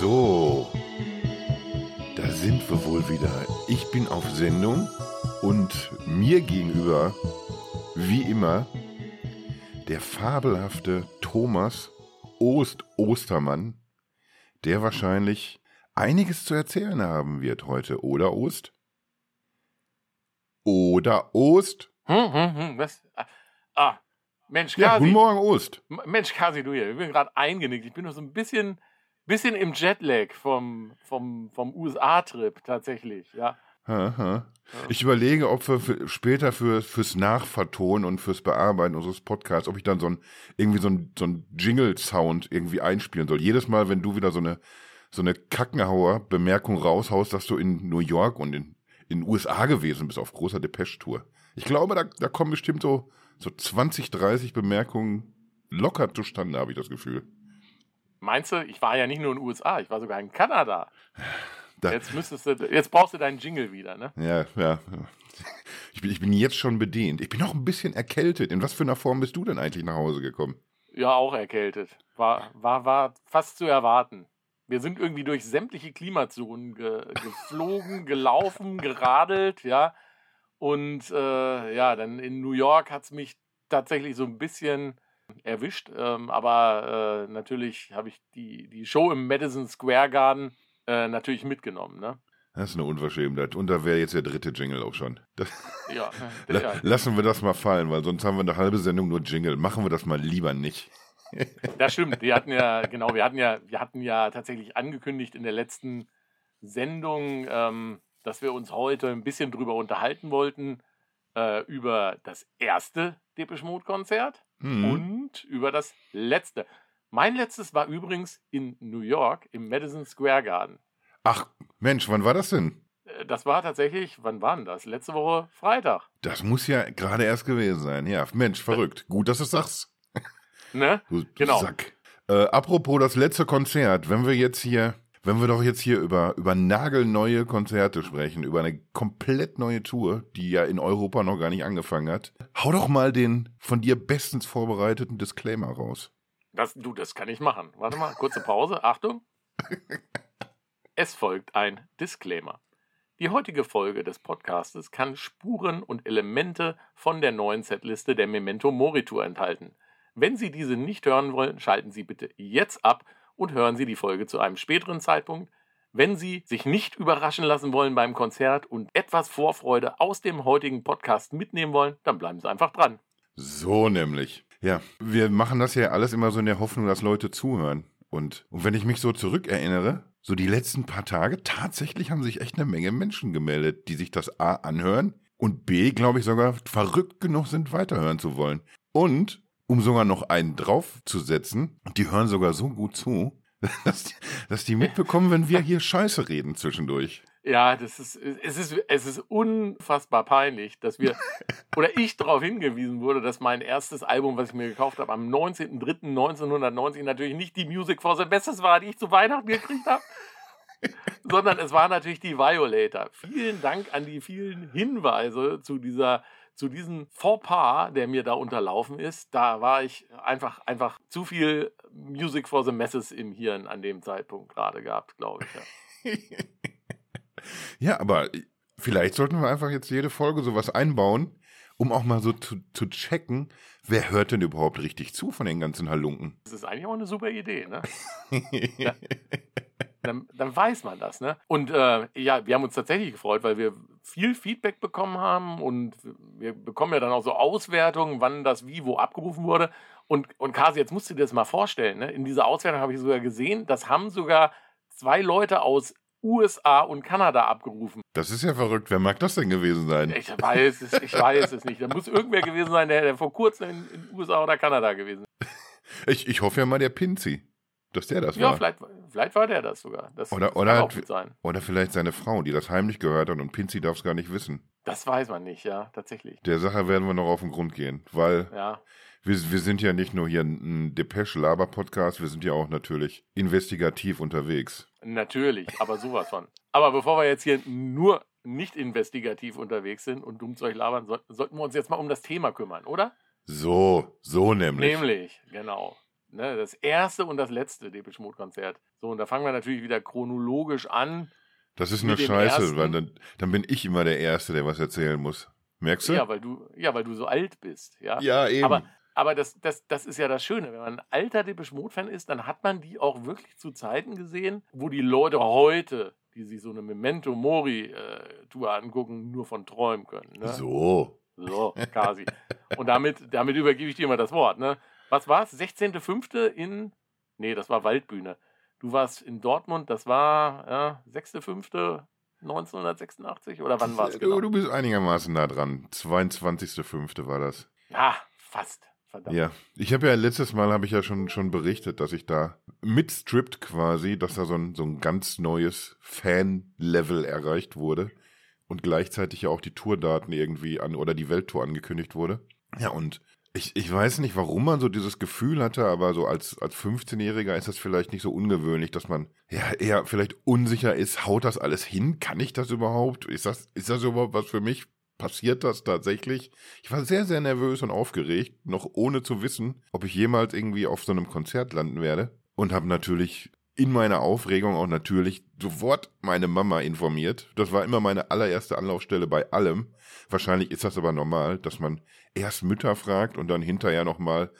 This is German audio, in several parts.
So, da sind wir wohl wieder. Ich bin auf Sendung und mir gegenüber, wie immer, der fabelhafte Thomas Ost Ostermann, der wahrscheinlich einiges zu erzählen haben wird heute, oder Ost? Oder Ost? Hm, hm, hm, was? Ah, ah, Mensch, Ja, Kasi. guten Morgen, Ost. Mensch, Kasi, du hier. Ich bin gerade eingenickt. Ich bin noch so ein bisschen, bisschen im Jetlag vom, vom, vom USA-Trip tatsächlich, ja. Aha. Ich überlege, ob wir für, später für, fürs Nachvertonen und fürs Bearbeiten unseres Podcasts, ob ich dann so ein, irgendwie so ein, so ein Jingle-Sound irgendwie einspielen soll. Jedes Mal, wenn du wieder so eine, so eine Kackenhauer-Bemerkung raushaust, dass du in New York und in, in den USA gewesen bist auf großer Depeche-Tour. Ich glaube, da, da kommen bestimmt so, so 20, 30 Bemerkungen locker zustande, habe ich das Gefühl. Meinst du, ich war ja nicht nur in den USA, ich war sogar in Kanada. Da- Jetzt müsstest du, jetzt brauchst du deinen Jingle wieder, ne? Ja, ja. Ich bin, ich bin jetzt schon bedient. Ich bin noch ein bisschen erkältet. In was für einer Form bist du denn eigentlich nach Hause gekommen? Ja, auch erkältet. War, war, war fast zu erwarten. Wir sind irgendwie durch sämtliche Klimazonen ge geflogen, gelaufen, geradelt, ja. Und äh, ja, dann in New York hat es mich tatsächlich so ein bisschen erwischt. Ähm, aber äh, natürlich habe ich die, die Show im Madison Square Garden äh, natürlich mitgenommen, ne? Das ist eine Unverschämtheit. Und da wäre jetzt der dritte Jingle auch schon. Das, Ja, ja, lassen wir das mal fallen, weil sonst haben wir eine halbe Sendung nur Jingle. Machen wir das mal lieber nicht. Das stimmt. Wir hatten ja, genau, wir hatten ja, wir hatten ja tatsächlich angekündigt in der letzten Sendung, ähm, dass wir uns heute ein bisschen drüber unterhalten wollten, äh, über das erste Depeche Mode Konzert Hm. und über das letzte. Mein letztes war übrigens in New York im Madison Square Garden. Ach, Mensch, wann war das denn? Äh, Das war tatsächlich, wann war denn das? Letzte Woche Freitag. Das muss ja gerade erst gewesen sein. Ja, Mensch, verrückt. Gut, dass du es sagst. Ne? Du Genau. Sack. Äh, apropos das letzte Konzert, wenn wir jetzt hier, wenn wir doch jetzt hier über, über nagelneue Konzerte sprechen, über eine komplett neue Tour, die ja in Europa noch gar nicht angefangen hat, hau doch mal den von dir bestens vorbereiteten Disclaimer raus. Das, du, das kann ich machen. Warte mal, kurze Pause. Achtung. Es folgt ein Disclaimer. Die heutige Folge des Podcastes kann Spuren und Elemente von der neuen Setliste der Memento Mori Tour enthalten. Wenn Sie diese nicht hören wollen, schalten Sie bitte jetzt ab und hören Sie die Folge zu einem späteren Zeitpunkt. Wenn Sie sich nicht überraschen lassen wollen beim Konzert und etwas Vorfreude aus dem heutigen Podcast mitnehmen wollen, dann bleiben Sie einfach dran. So nämlich. Ja, wir machen das ja alles immer so in der Hoffnung, dass Leute zuhören. Und, und wenn ich mich so zurückerinnere, so die letzten paar Tage, tatsächlich haben sich echt eine Menge Menschen gemeldet, die sich das A anhören und B, glaube ich, sogar verrückt genug sind, weiterhören zu wollen. Und, um sogar noch einen draufzusetzen, die hören sogar so gut zu, dass die, dass die mitbekommen, wenn wir hier Scheiße reden zwischendurch. Ja, das ist, es ist, es ist unfassbar peinlich, dass wir, oder ich darauf hingewiesen wurde, dass mein erstes Album, was ich mir gekauft habe, am 19.03.1990 natürlich nicht die Music for the Bestes war, die ich zu Weihnachten gekriegt habe, sondern es war natürlich die Violator. Vielen Dank an die vielen Hinweise zu dieser, zu diesem Fauxpas, der mir da unterlaufen ist. Da war ich einfach, einfach zu viel Music for the Messes im Hirn an dem Zeitpunkt gerade gehabt, glaube ich. Ja. Ja, aber vielleicht sollten wir einfach jetzt jede Folge sowas einbauen, um auch mal so zu, zu checken, wer hört denn überhaupt richtig zu von den ganzen Halunken. Das ist eigentlich auch eine super Idee, ne? Dann, dann weiß man das, ne? Und äh, ja, wir haben uns tatsächlich gefreut, weil wir viel Feedback bekommen haben und wir bekommen ja dann auch so Auswertungen, wann das wie wo abgerufen wurde. Und, und Kasi, jetzt musst du dir das mal vorstellen, ne? In dieser Auswertung habe ich sogar gesehen, das haben sogar zwei Leute aus USA und Kanada abgerufen. Das ist ja verrückt. Wer mag das denn gewesen sein? Ich weiß es, ich weiß es nicht. Da muss irgendwer gewesen sein, der, der vor kurzem in, in USA oder Kanada gewesen ist. Ich, ich hoffe ja mal der Pinzi, dass der das Ja, war. vielleicht, vielleicht war der das sogar. Das, Oder- das oder hat-. Oder vielleicht seine Frau, die das heimlich gehört hat und Pinzi darf es gar nicht wissen. Das weiß man nicht, ja, tatsächlich. Der Sache werden wir noch auf den Grund gehen, weil Ja, wir, wir sind ja nicht nur hier ein Depeche-Laber-Podcast, wir sind ja auch natürlich investigativ unterwegs. natürlich, aber sowas von. Aber bevor wir jetzt hier nur nicht investigativ unterwegs sind und Dummzeug labern, soll, sollten wir uns jetzt mal um das Thema kümmern, oder? So, so nämlich. Nämlich, genau. Ne? Das erste und das letzte Depeche Mode Konzert. So, und da fangen wir natürlich wieder chronologisch an. Das ist dem Scheiße, ersten- weil dann, dann bin ich immer der Erste, der was erzählen muss. Merkst du? Ja, weil du, ja, weil du so alt bist. Ja, Ja, eben. Aber, aber das, das, das ist ja das Schöne. Wenn man ein alter Depeche Mode-Fan ist, dann hat man die auch wirklich zu Zeiten gesehen, wo die Leute heute, die sich so eine Memento Mori-Tour angucken, nur von träumen können. Ne? so. So, quasi. Und damit, damit übergebe ich dir mal das Wort. Ne? Was war es? 16.05. in. Nee, das war Waldbühne. Du warst in Dortmund, das war ja, 6.05. 1986 oder wann war es genau? du bist einigermaßen nah dran. 22.05. war das. Ja, fast. Verdammt. Ja, ich habe ja letztes Mal habe ich ja schon schon berichtet, dass ich da mitstrippt quasi, dass da so ein so ein ganz neues Fan-Level erreicht wurde und gleichzeitig ja auch die Tourdaten irgendwie an oder die Welttour angekündigt wurde. Ja, und ich, ich weiß nicht, warum man so dieses Gefühl hatte, aber so als, als 15-Jähriger ist das vielleicht nicht so ungewöhnlich, dass man ja eher vielleicht unsicher ist, haut das alles hin? Kann ich das überhaupt? Ist das, ist das überhaupt was für mich? Passiert das tatsächlich? Ich war sehr, sehr nervös und aufgeregt, noch ohne zu wissen, ob ich jemals irgendwie auf so einem Konzert landen werde. Und habe natürlich in meiner Aufregung auch natürlich sofort meine Mama informiert. Das war immer meine allererste Anlaufstelle bei allem. Wahrscheinlich ist das aber normal, dass man erst Mütter fragt und dann hinterher nochmal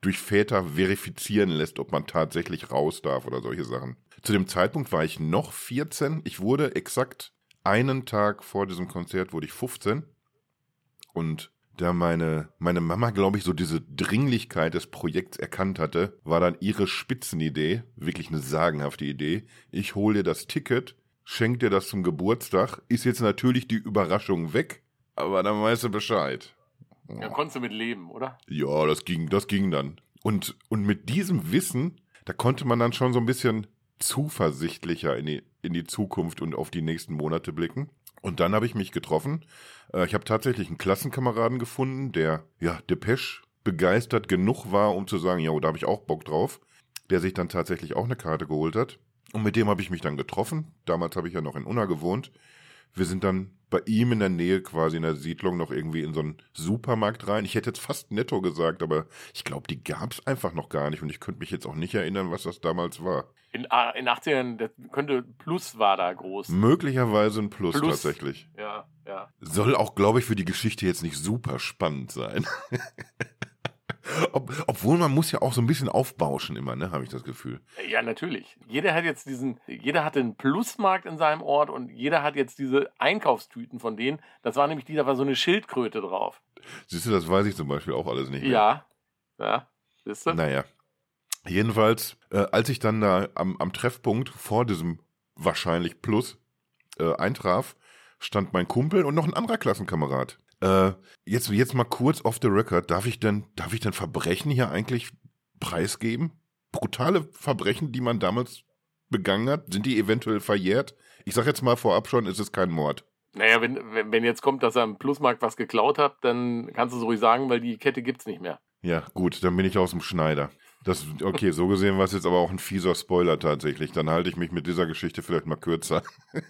durch Väter verifizieren lässt, ob man tatsächlich raus darf oder solche Sachen. Zu dem Zeitpunkt war ich noch 14. Ich wurde exakt einen Tag vor diesem Konzert wurde ich 15. Und da meine, meine Mama, glaube ich, so diese Dringlichkeit des Projekts erkannt hatte, war dann ihre Spitzenidee, wirklich eine sagenhafte Idee. Ich hole dir das Ticket, schenk dir das zum Geburtstag, ist jetzt natürlich die Überraschung weg, aber dann weißt du Bescheid. Ja, konntest du mit leben, oder? Ja, das ging, das ging dann. Und, und mit diesem Wissen, da konnte man dann schon so ein bisschen zuversichtlicher in die, in die Zukunft und auf die nächsten Monate blicken. Und dann habe ich mich getroffen. Äh, Ich habe tatsächlich einen Klassenkameraden gefunden, der, ja, Depeche begeistert genug war, um zu sagen, ja, da habe ich auch Bock drauf. Der sich dann tatsächlich auch eine Karte geholt hat. Und mit dem habe ich mich dann getroffen. Damals habe ich ja noch in Unna gewohnt. Wir sind dann bei ihm in der Nähe quasi in der Siedlung noch irgendwie in so einen Supermarkt rein. Ich hätte jetzt fast netto gesagt, aber ich glaube, die gab es einfach noch gar nicht und ich könnte mich jetzt auch nicht erinnern, was das damals war. In, ah, in 80ern, das könnte Plus war da groß. Möglicherweise ein Plus, Plus. tatsächlich. Ja, ja. Soll auch, glaube ich, für die Geschichte jetzt nicht super spannend sein. Ob, obwohl man muss ja auch so ein bisschen aufbauschen immer, ne, habe ich das Gefühl. Ja, natürlich. Jeder hat jetzt diesen, jeder hatte einen Plusmarkt in seinem Ort und jeder hat jetzt diese Einkaufstüten von denen. Das war nämlich die, da war so eine Schildkröte drauf. Siehst du, das weiß ich zum Beispiel auch alles nicht mehr. Ja. Ja. Siehst du? Naja. Jedenfalls, äh, als ich dann da am, am Treffpunkt vor diesem wahrscheinlich Plus äh, eintraf, stand mein Kumpel und noch ein anderer Klassenkamerad. Äh, jetzt, jetzt mal kurz off the record, darf ich denn, darf ich denn Verbrechen hier eigentlich preisgeben? Brutale Verbrechen, die man damals begangen hat, sind die eventuell verjährt? Ich sag jetzt mal vorab schon, es ist kein Mord. Naja, wenn, wenn, wenn jetzt kommt, dass er im Plusmarkt was geklaut hat, dann kannst du es ruhig sagen, weil die Kette gibt's nicht mehr. Ja, gut, dann bin ich aus dem Schneider. Das, okay, so gesehen war es jetzt aber auch ein fieser Spoiler tatsächlich. Dann halte ich mich mit dieser Geschichte vielleicht mal kürzer.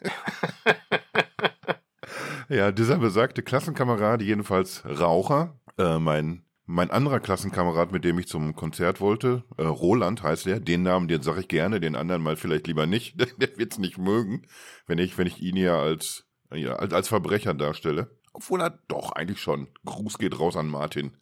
ja, dieser besagte Klassenkamerad, jedenfalls Raucher, äh, mein, mein anderer Klassenkamerad, mit dem ich zum Konzert wollte, äh, Roland heißt er, den Namen, den sage ich gerne, den anderen mal vielleicht lieber nicht. Der wird's nicht mögen, wenn ich, wenn ich ihn hier als, ja, als, als Verbrecher darstelle. Obwohl er doch eigentlich schon. Gruß geht raus an Martin.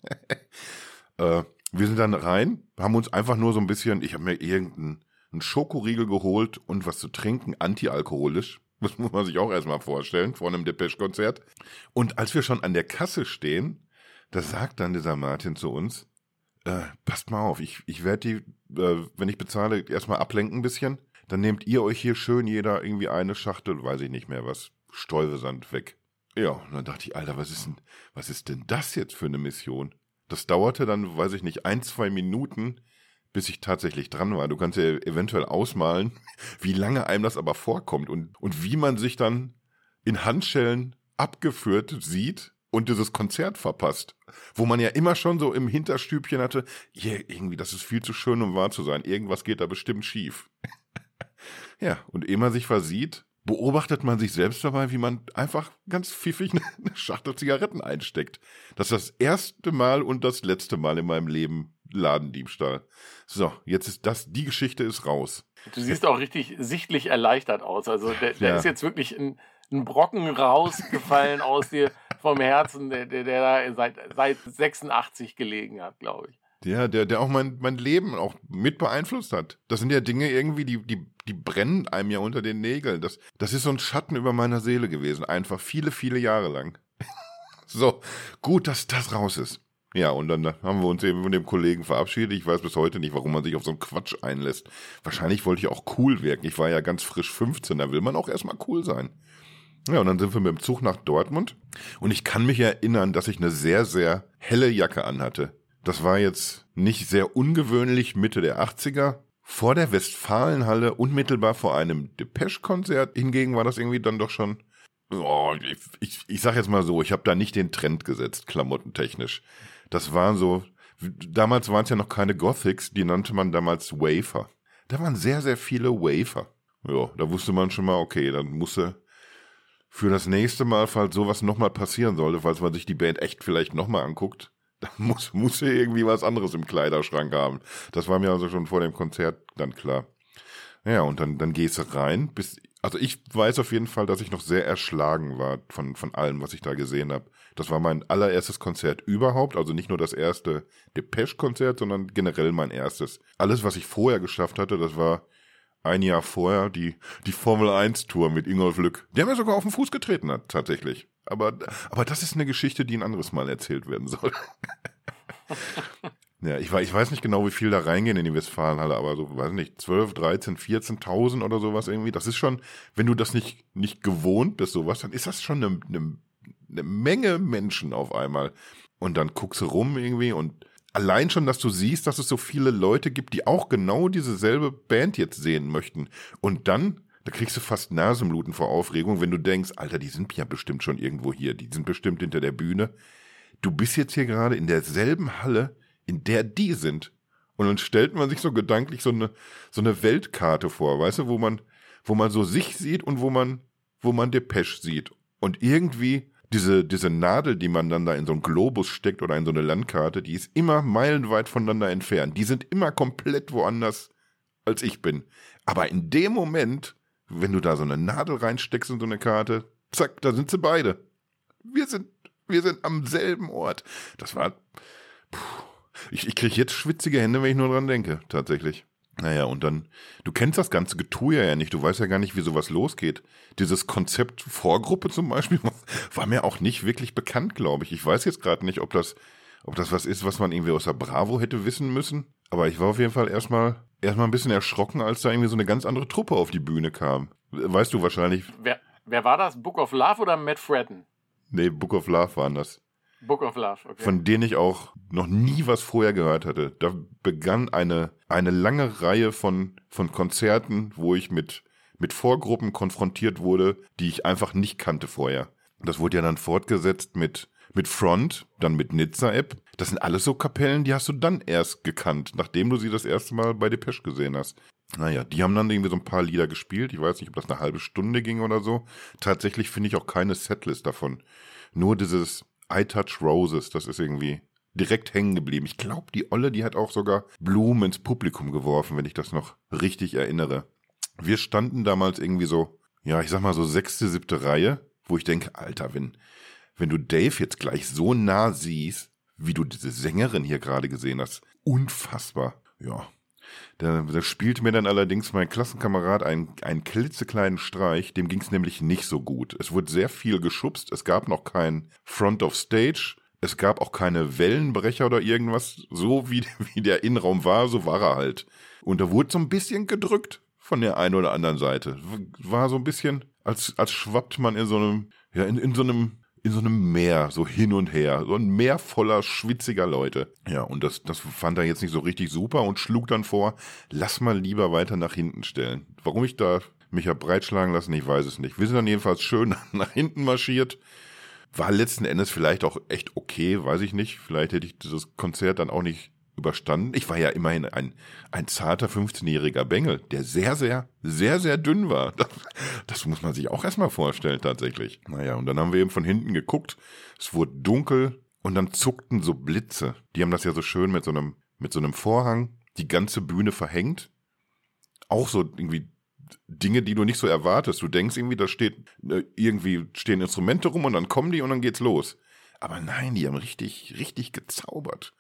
äh, wir sind dann rein, haben uns einfach nur so ein bisschen, ich habe mir irgendeinen einen Schokoriegel geholt und was zu trinken, antialkoholisch. Das muss man sich auch erstmal vorstellen, vor einem Depeche-Konzert. Und als wir schon an der Kasse stehen, da sagt dann dieser Martin zu uns, äh, passt mal auf, ich, ich werde die, äh, wenn ich bezahle, erstmal ablenken ein bisschen. Dann nehmt ihr euch hier schön jeder irgendwie eine Schachtel, weiß ich nicht mehr was, Stäubesand weg. Ja, und dann dachte ich, Alter, was ist denn, was ist denn das jetzt für eine Mission? Das dauerte dann, weiß ich nicht, ein, zwei Minuten, bis ich tatsächlich dran war. Du kannst ja eventuell ausmalen, wie lange einem das aber vorkommt und, und wie man sich dann in Handschellen abgeführt sieht und dieses Konzert verpasst. Wo man ja immer schon so im Hinterstübchen hatte, yeah, irgendwie, das ist viel zu schön, um wahr zu sein. Irgendwas geht da bestimmt schief. ja, und ehe man sich versieht, beobachtet man sich selbst dabei, wie man einfach ganz pfiffig eine Schachtel Zigaretten einsteckt. Das ist das erste Mal und das letzte Mal in meinem Leben Ladendiebstahl. So, jetzt ist das, die Geschichte ist raus. Du siehst auch richtig sichtlich erleichtert aus. Also der, der ja. ist jetzt wirklich ein, ein Brocken rausgefallen aus dir vom Herzen, der, der, der da seit, seit 86 gelegen hat, glaube ich. Ja, der, der auch mein, mein Leben auch mit beeinflusst hat. Das sind ja Dinge irgendwie, die, die, die brennen einem ja unter den Nägeln. Das, das ist so ein Schatten über meiner Seele gewesen. Einfach viele, viele Jahre lang. so, gut, dass das raus ist. Ja, und dann haben wir uns eben von dem Kollegen verabschiedet. Ich weiß bis heute nicht, warum man sich auf so einen Quatsch einlässt. Wahrscheinlich wollte ich auch cool wirken. Ich war ja ganz frisch 15, da will man auch erstmal cool sein. Ja, und dann sind wir mit dem Zug nach Dortmund. Und ich kann mich erinnern, dass ich eine sehr, sehr helle Jacke anhatte. Das war jetzt nicht sehr ungewöhnlich Mitte der 80er. Vor der Westfalenhalle, unmittelbar vor einem Depeche-Konzert. Hingegen war das irgendwie dann doch schon. Oh, ich, ich, ich sag jetzt mal so, ich habe da nicht den Trend gesetzt, klamottentechnisch. Das waren so, damals waren es ja noch keine Gothics, die nannte man damals Wafer. Da waren sehr, sehr viele Wafer. Ja, da wusste man schon mal, okay, dann musste für das nächste Mal, falls sowas nochmal passieren sollte, falls man sich die Band echt vielleicht nochmal anguckt, da muss, muss er irgendwie was anderes im Kleiderschrank haben. Das war mir also schon vor dem Konzert dann klar. Ja, und dann, dann gehst du rein. Bis, also ich weiß auf jeden Fall, dass ich noch sehr erschlagen war von, von allem, was ich da gesehen habe. Das war mein allererstes Konzert überhaupt, also nicht nur das erste Depeche-Konzert, sondern generell mein erstes. Alles, was ich vorher geschafft hatte, das war ein Jahr vorher die, die Formel 1 Tour mit Ingolf Lück, der mir sogar auf den Fuß getreten hat, tatsächlich. Aber, aber das ist eine Geschichte, die ein anderes Mal erzählt werden soll. ja, ich, ich weiß nicht genau, wie viel da reingehen in die Westfalenhalle, aber so, weiß nicht, 12, 13, 14.000 oder sowas irgendwie. Das ist schon, wenn du das nicht, nicht gewohnt bist, sowas, dann ist das schon eine, eine, eine Menge Menschen auf einmal. Und dann guckst du rum irgendwie und allein schon, dass du siehst, dass es so viele Leute gibt, die auch genau diese selbe Band jetzt sehen möchten. Und dann da kriegst du fast Nasenbluten vor Aufregung, wenn du denkst, Alter, die sind ja bestimmt schon irgendwo hier, die sind bestimmt hinter der Bühne. Du bist jetzt hier gerade in derselben Halle, in der die sind. Und dann stellt man sich so gedanklich so eine, so eine Weltkarte vor, weißt du, wo man, wo man so sich sieht und wo man, wo man Depeche sieht. Und irgendwie diese, diese Nadel, die man dann da in so einen Globus steckt oder in so eine Landkarte, die ist immer meilenweit voneinander entfernt. Die sind immer komplett woanders als ich bin. Aber in dem Moment wenn du da so eine Nadel reinsteckst in so eine Karte, zack, da sind sie beide. Wir sind, wir sind am selben Ort. Das war, puh, ich, ich kriege jetzt schwitzige Hände, wenn ich nur dran denke, tatsächlich. Naja, und dann, du kennst das ganze Getue ja nicht, du weißt ja gar nicht, wie sowas losgeht. Dieses Konzept Vorgruppe zum Beispiel war mir auch nicht wirklich bekannt, glaube ich. Ich weiß jetzt gerade nicht, ob das, ob das was ist, was man irgendwie aus der Bravo hätte wissen müssen. Aber ich war auf jeden Fall erstmal erstmal ein bisschen erschrocken, als da irgendwie so eine ganz andere Truppe auf die Bühne kam. Weißt du wahrscheinlich. Wer, wer war das? Book of Love oder Matt Fredden? Nee, Book of Love waren das. Book of Love, okay. Von denen ich auch noch nie was vorher gehört hatte. Da begann eine, eine lange Reihe von, von Konzerten, wo ich mit, mit Vorgruppen konfrontiert wurde, die ich einfach nicht kannte vorher. Das wurde ja dann fortgesetzt mit mit Front, dann mit Nizza-App. Das sind alles so Kapellen, die hast du dann erst gekannt, nachdem du sie das erste Mal bei Depeche gesehen hast. Naja, die haben dann irgendwie so ein paar Lieder gespielt. Ich weiß nicht, ob das eine halbe Stunde ging oder so. Tatsächlich finde ich auch keine Setlist davon. Nur dieses I Touch Roses, das ist irgendwie direkt hängen geblieben. Ich glaube, die Olle, die hat auch sogar Blumen ins Publikum geworfen, wenn ich das noch richtig erinnere. Wir standen damals irgendwie so, ja, ich sag mal so sechste, siebte Reihe, wo ich denke, Alter, wenn, wenn du Dave jetzt gleich so nah siehst, wie du diese Sängerin hier gerade gesehen hast, unfassbar. Ja. Da, da spielte mir dann allerdings mein Klassenkamerad einen, einen klitzekleinen Streich, dem ging es nämlich nicht so gut. Es wurde sehr viel geschubst, es gab noch kein Front of Stage, es gab auch keine Wellenbrecher oder irgendwas. So wie, wie der Innenraum war, so war er halt. Und da wurde so ein bisschen gedrückt von der einen oder anderen Seite. War so ein bisschen, als, als schwappt man in so einem, ja, in, in so einem in so einem Meer, so hin und her. So ein Meer voller schwitziger Leute. Ja, und das, das fand er jetzt nicht so richtig super und schlug dann vor, lass mal lieber weiter nach hinten stellen. Warum ich da mich hab breitschlagen lassen, ich weiß es nicht. Wir sind dann jedenfalls schön nach hinten marschiert. War letzten Endes vielleicht auch echt okay, weiß ich nicht. Vielleicht hätte ich dieses Konzert dann auch nicht überstanden. Ich war ja immerhin ein, ein zarter 15-jähriger Bengel, der sehr, sehr, sehr, sehr dünn war. Das, das muss man sich auch erstmal vorstellen, tatsächlich. Naja, und dann haben wir eben von hinten geguckt. Es wurde dunkel und dann zuckten so Blitze. Die haben das ja so schön mit so einem mit so einem Vorhang, die ganze Bühne verhängt. Auch so irgendwie Dinge, die du nicht so erwartest. Du denkst irgendwie, da steht äh, irgendwie stehen Instrumente rum und dann kommen die und dann geht's los. Aber nein, die haben richtig, richtig gezaubert.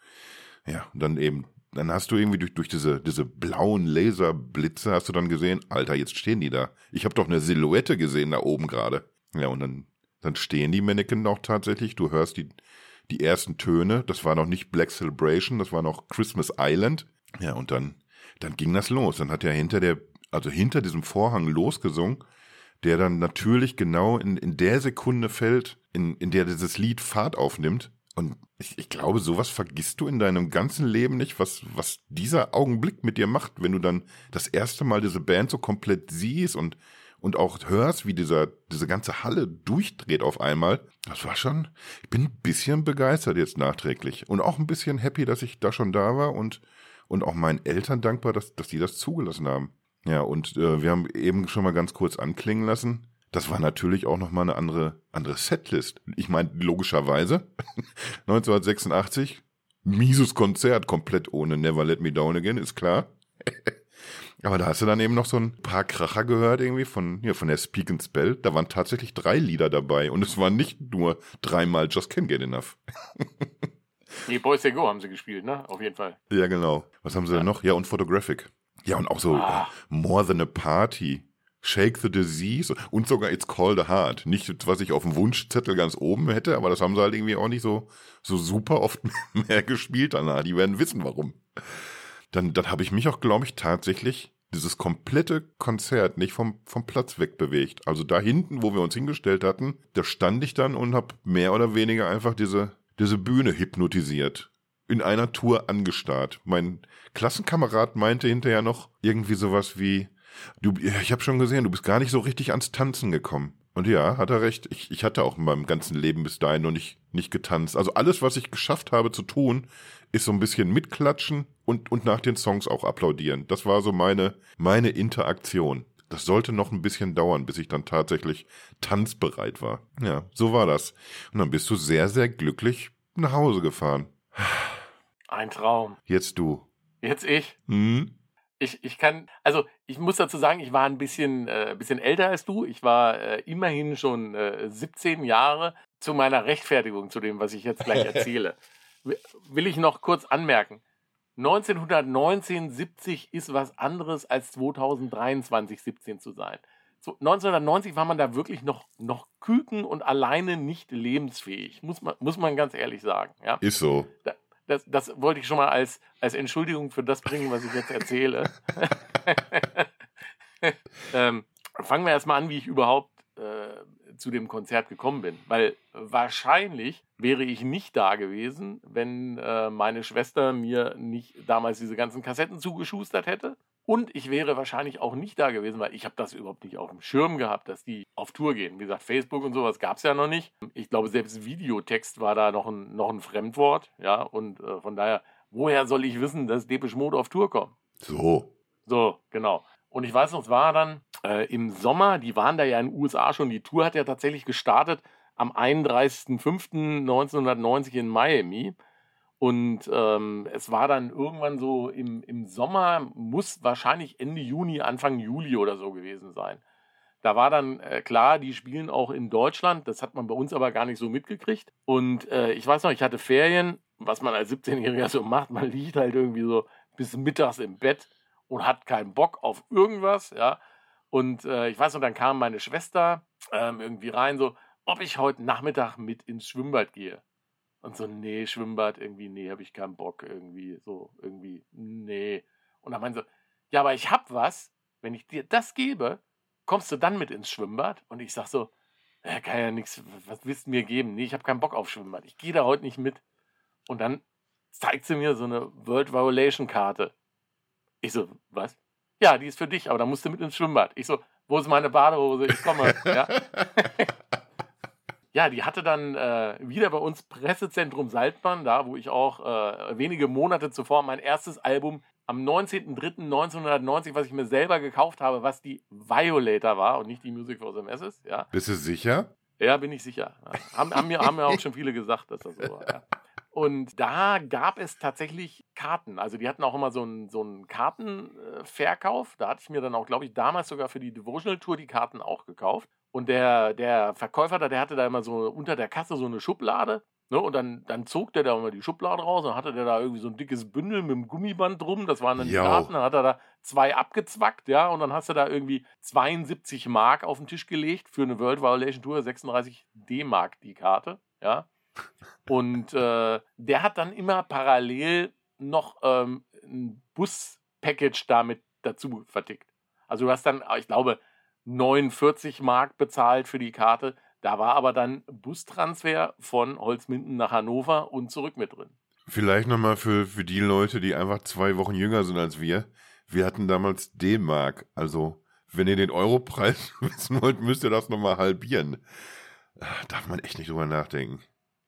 Ja, und dann eben, dann hast du irgendwie durch, durch diese, diese blauen Laserblitze hast du dann gesehen, Alter, jetzt stehen die da. Ich habe doch eine Silhouette gesehen da oben gerade. Ja, und dann, dann stehen die Mannequin auch tatsächlich. Du hörst die, die ersten Töne. Das war noch nicht Black Celebration, das war noch Christmas Island. Ja, und dann, dann ging das los. Dann hat er hinter der also hinter diesem Vorhang losgesungen, der dann natürlich genau in, in der Sekunde fällt, in, in der dieses Lied Fahrt aufnimmt. Und ich, ich glaube, sowas vergisst du in deinem ganzen Leben nicht, was, was dieser Augenblick mit dir macht, wenn du dann das erste Mal diese Band so komplett siehst und, und auch hörst, wie dieser, diese ganze Halle durchdreht auf einmal. Das war schon, ich bin ein bisschen begeistert jetzt nachträglich und auch ein bisschen happy, dass ich da schon da war und, und auch meinen Eltern dankbar, dass, dass die das zugelassen haben. Ja, und äh, wir haben eben schon mal ganz kurz anklingen lassen. Das war natürlich auch nochmal eine andere, andere Setlist. Ich meine, logischerweise, 1986, mieses Konzert, komplett ohne Never Let Me Down Again, ist klar. Aber da hast du dann eben noch so ein paar Kracher gehört, irgendwie von, ja, von der Speak and Spell. Da waren tatsächlich drei Lieder dabei und es waren nicht nur dreimal Just Can't Get Enough. nee, Boys They Go haben sie gespielt, ne? Auf jeden Fall. Ja, genau. Was haben sie ja. denn noch? Ja, und Photographic. Ja, und auch so ah. uh, More Than a Party, Shake the Disease und sogar It's Called a Heart. Nicht, was ich auf dem Wunschzettel ganz oben hätte, aber das haben sie halt irgendwie auch nicht so, so super oft mehr gespielt danach. Die werden wissen, warum. Dann, dann habe ich mich auch, glaube ich, tatsächlich dieses komplette Konzert nicht vom, vom Platz wegbewegt. Also da hinten, wo wir uns hingestellt hatten, da stand ich dann und habe mehr oder weniger einfach diese, diese Bühne hypnotisiert in einer Tour angestarrt. Mein Klassenkamerad meinte hinterher noch irgendwie sowas wie, du, ich habe schon gesehen, du bist gar nicht so richtig ans Tanzen gekommen. Und ja, hat er recht. Ich, ich hatte auch in meinem ganzen Leben bis dahin noch nicht, nicht getanzt. Also alles, was ich geschafft habe zu tun, ist so ein bisschen mitklatschen und, und nach den Songs auch applaudieren. Das war so meine, meine Interaktion. Das sollte noch ein bisschen dauern, bis ich dann tatsächlich tanzbereit war. Ja, so war das. Und dann bist du sehr, sehr glücklich nach Hause gefahren. Ein Traum. Jetzt du. Jetzt ich. Mhm. Ich, ich kann, also ich muss dazu sagen, ich war ein bisschen, äh, bisschen älter als du. Ich war äh, immerhin schon äh, 17 Jahre zu meiner Rechtfertigung zu dem, was ich jetzt gleich erzähle. Will ich noch kurz anmerken. 1919, 70 ist was anderes als 2023, 17 zu sein. 1990 war man da wirklich noch, noch Küken und alleine nicht lebensfähig, muss man, muss man ganz ehrlich sagen. Ja? Ist so. Da, das, das wollte ich schon mal als, als Entschuldigung für das bringen, was ich jetzt erzähle. ähm, fangen wir erstmal an, wie ich überhaupt äh, zu dem Konzert gekommen bin. Weil wahrscheinlich wäre ich nicht da gewesen, wenn äh, meine Schwester mir nicht damals diese ganzen Kassetten zugeschustert hätte. Und ich wäre wahrscheinlich auch nicht da gewesen, weil ich habe das überhaupt nicht auf dem Schirm gehabt, dass die auf Tour gehen. Wie gesagt, Facebook und sowas gab es ja noch nicht. Ich glaube, selbst Videotext war da noch ein, noch ein Fremdwort. Ja, und äh, von daher, woher soll ich wissen, dass Depeche Mode auf Tour kommt? So. So, genau. Und ich weiß noch, es war dann äh, im Sommer, die waren da ja in den USA schon. Die Tour hat ja tatsächlich gestartet am 31.05.1990 in Miami. Und ähm, es war dann irgendwann so im, im Sommer, muss wahrscheinlich Ende Juni, Anfang Juli oder so gewesen sein. Da war dann äh, klar, die spielen auch in Deutschland. Das hat man bei uns aber gar nicht so mitgekriegt. Und äh, ich weiß noch, ich hatte Ferien, was man als 17-Jähriger so macht. Man liegt halt irgendwie so bis mittags im Bett und hat keinen Bock auf irgendwas. Ja. Und äh, ich weiß noch, dann kam meine Schwester ähm, irgendwie rein, so, ob ich heute Nachmittag mit ins Schwimmbad gehe. Und so, nee, Schwimmbad, irgendwie, nee, habe ich keinen Bock, irgendwie, so, irgendwie, nee. Und dann meinen so, ja, aber ich hab was, wenn ich dir das gebe, kommst du dann mit ins Schwimmbad? Und ich sag so, ja, kann ja nichts, was willst du mir geben? Nee, ich habe keinen Bock auf Schwimmbad, ich gehe da heute nicht mit. Und dann zeigt sie mir so eine World Violation Karte. Ich so, was? Ja, die ist für dich, aber da musst du mit ins Schwimmbad. Ich so, wo ist meine Badehose? Ich komme. ja. ja, die hatte dann äh, wieder bei uns Pressezentrum Saltmann, da wo ich auch äh, wenige Monate zuvor mein erstes Album am 19.03.1990, was ich mir selber gekauft habe, was die Violator war und nicht die Music for the Masses. Ja. Bist du sicher? Ja, bin ich sicher. Ja. Haben, haben, mir, haben mir auch schon viele gesagt, dass das so war. Ja. Und da gab es tatsächlich Karten. Also die hatten auch immer so einen, so einen Kartenverkauf. Da hatte ich mir dann auch, glaube ich, damals sogar für die Devotional Tour die Karten auch gekauft. Und der, der Verkäufer da, der hatte da immer so unter der Kasse so eine Schublade. Ne, und dann, dann zog der da immer die Schublade raus und hatte der da irgendwie so ein dickes Bündel mit einem Gummiband drum. Das waren dann die Jo. Karten. Dann hat er da zwei abgezwackt, ja. Und dann hast du da irgendwie 72 Mark auf den Tisch gelegt für eine World Violation Tour, 36 D-Mark die Karte, ja. Und äh, der hat dann immer parallel noch ähm, ein Bus-Package damit dazu vertickt. Also du hast dann, ich glaube, 49 Mark bezahlt für die Karte. Da war aber dann Bustransfer von Holzminden nach Hannover und zurück mit drin. Vielleicht nochmal für, für die Leute, die einfach zwei Wochen jünger sind als wir. Wir hatten damals D-Mark. Also, wenn ihr den Europreis wissen wollt, müsst ihr das nochmal halbieren. Darf man echt nicht drüber nachdenken.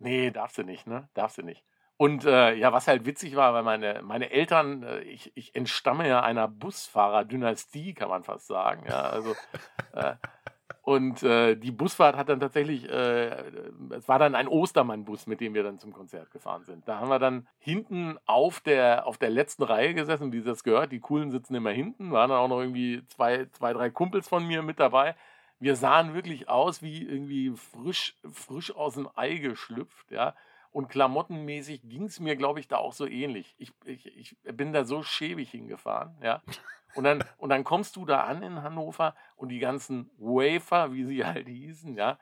Nee, darfst du nicht, ne? Darfst du nicht. Und äh, ja, was halt witzig war, weil meine, meine Eltern, äh, ich, ich entstamme ja einer Busfahrerdynastie, kann man fast sagen. Ja, also äh, und äh, die Busfahrt hat dann tatsächlich, äh, es war dann ein Ostermann-Bus, mit dem wir dann zum Konzert gefahren sind. Da haben wir dann hinten auf der, auf der letzten Reihe gesessen, wie das gehört. Die Coolen sitzen immer hinten, waren dann auch noch irgendwie zwei, zwei, drei Kumpels von mir mit dabei. Wir sahen wirklich aus wie irgendwie frisch, frisch aus dem Ei geschlüpft, ja. Und klamottenmäßig ging es mir, glaube ich, da auch so ähnlich. Ich, ich, ich bin da so schäbig hingefahren, ja. Und dann, und dann kommst du da an in Hannover und die ganzen Wafer, wie sie halt hießen, ja,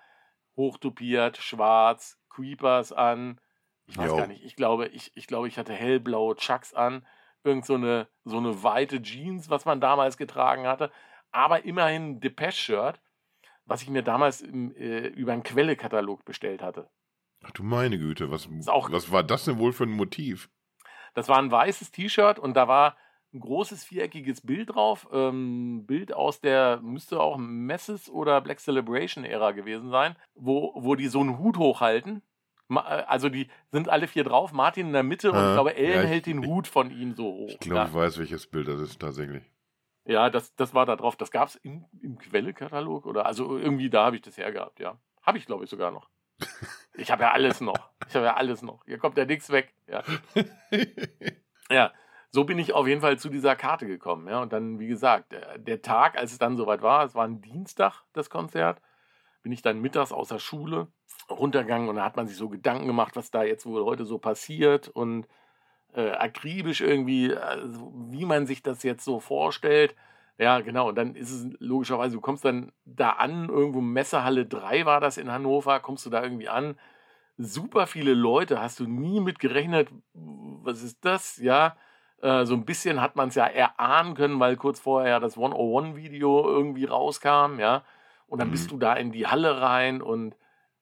hochtopiert, schwarz, Creepers an. Ich weiß Jo. gar nicht, ich glaube, ich, ich glaube, ich hatte hellblaue Chucks an, irgend so eine, so eine weite Jeans, was man damals getragen hatte, aber immerhin ein Depeche-Shirt, was ich mir damals im, äh, über einen Quelle-Katalog bestellt hatte. Ach du meine Güte, was, was war das denn wohl für ein Motiv? Das war ein weißes T-Shirt und da war ein großes viereckiges Bild drauf. Ähm, Bild aus der, müsste auch Messes oder Black Celebration Ära gewesen sein, wo, wo die so einen Hut hochhalten. Äh, Also die sind alle vier drauf, Martin in der Mitte und Ah, ich glaube, Ellen ja, ich- hält den Hut von ihm so hoch. Ich glaube, ich weiß, welches Bild das ist tatsächlich. Ja, das, das war da drauf. Das gab es im, im Quelle-Katalog oder also irgendwie da habe ich das hergehabt, ja. Habe ich, glaube ich, sogar noch. Ich habe ja alles noch. Ich habe ja alles noch. Hier kommt ja nichts weg. Ja. ja, so bin ich auf jeden Fall zu dieser Karte gekommen. Ja. Und dann, wie gesagt, der, der Tag, als es dann soweit war, es war ein Dienstag, das Konzert, bin ich dann mittags aus der Schule runtergegangen und da hat man sich so Gedanken gemacht, was da jetzt wohl heute so passiert und äh, akribisch irgendwie, also wie man sich das jetzt so vorstellt. Ja, genau. Und dann ist es logischerweise, du kommst dann da an, irgendwo Messehalle 3 war das in Hannover, kommst du da irgendwie an. Super viele Leute, hast du nie mit gerechnet, was ist das? Ja, äh, so ein bisschen hat man es ja erahnen können, weil kurz vorher ja das 101-Video irgendwie rauskam, ja. Und dann bist Mhm. du da in die Halle rein und,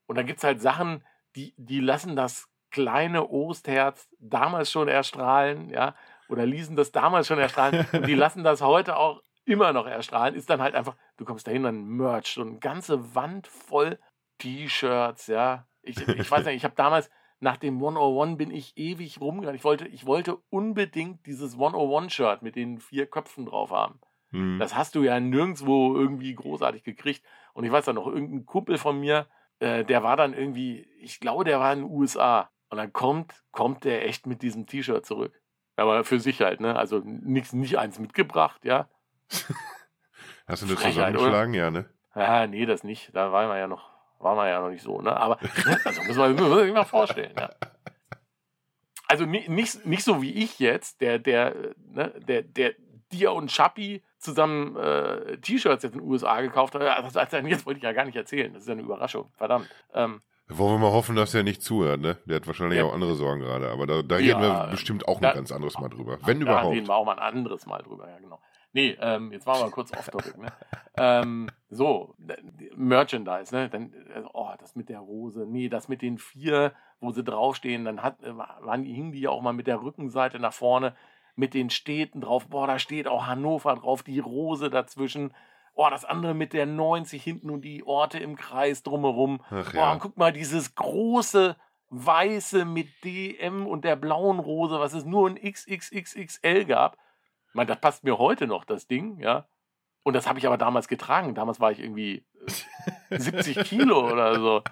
und dann gibt es halt Sachen, die, die lassen das kleine Ostherz damals schon erstrahlen, ja, oder ließen das damals schon erstrahlen und die lassen das heute auch immer noch erstrahlen, ist dann halt einfach, du kommst dahin, dann Merch, so eine ganze Wand voll T-Shirts, ja. Ich, ich weiß nicht, ich habe damals, nach dem 101 bin ich ewig rumgegangen. Ich wollte, ich wollte unbedingt dieses 101-Shirt mit den vier Köpfen drauf haben. Hm. Das hast du ja nirgendwo irgendwie großartig gekriegt. Und ich weiß dann noch, irgendein Kumpel von mir, äh, der war dann irgendwie, ich glaube, der war in den USA. Und dann kommt, kommt der echt mit diesem T-Shirt zurück. Aber für sich halt, ne? Also nix, nicht eins mitgebracht, ja. Hast du das Frechheit, zusammengeschlagen? Ja, ne? Ja, nee, das nicht. Da waren wir ja noch, waren wir ja noch nicht so, ne? Aber ne, also muss man, sich mal vorstellen, ja. Also ni- nicht, nicht so wie ich jetzt, der, der, ne, der, der dir und Schappi zusammen äh, T-Shirts jetzt in den USA gekauft hat. Also, jetzt wollte ich ja gar nicht erzählen. Das ist ja eine Überraschung. Verdammt. Ähm, Wollen wir mal hoffen, dass er nicht zuhört, ne? Der hat wahrscheinlich Ja. auch andere Sorgen gerade, aber da, da Ja, reden wir bestimmt auch ein da- ganz anderes Mal drüber. Wenn Da überhaupt. reden wir auch mal ein anderes Mal drüber, ja genau. Nee, ähm, jetzt waren wir kurz off-topic, ne? ähm, so, Merchandise, ne? Dann, äh, oh, das mit der Rose, nee, das mit den vier, wo sie draufstehen, dann hat, äh, waren, die- hingen die ja auch mal mit der Rückenseite nach vorne, mit den Städten drauf, boah, da steht auch Hannover drauf, die Rose dazwischen, oh, das andere mit der 90 hinten und die Orte im Kreis drumherum, Ach ja. und guck mal, dieses große weiße mit DM und der blauen Rose, was es nur in XXXXL gab. Ich meine, das passt mir heute noch, das Ding, ja. Und das habe ich aber damals getragen. Damals war ich irgendwie 70 Kilo oder so.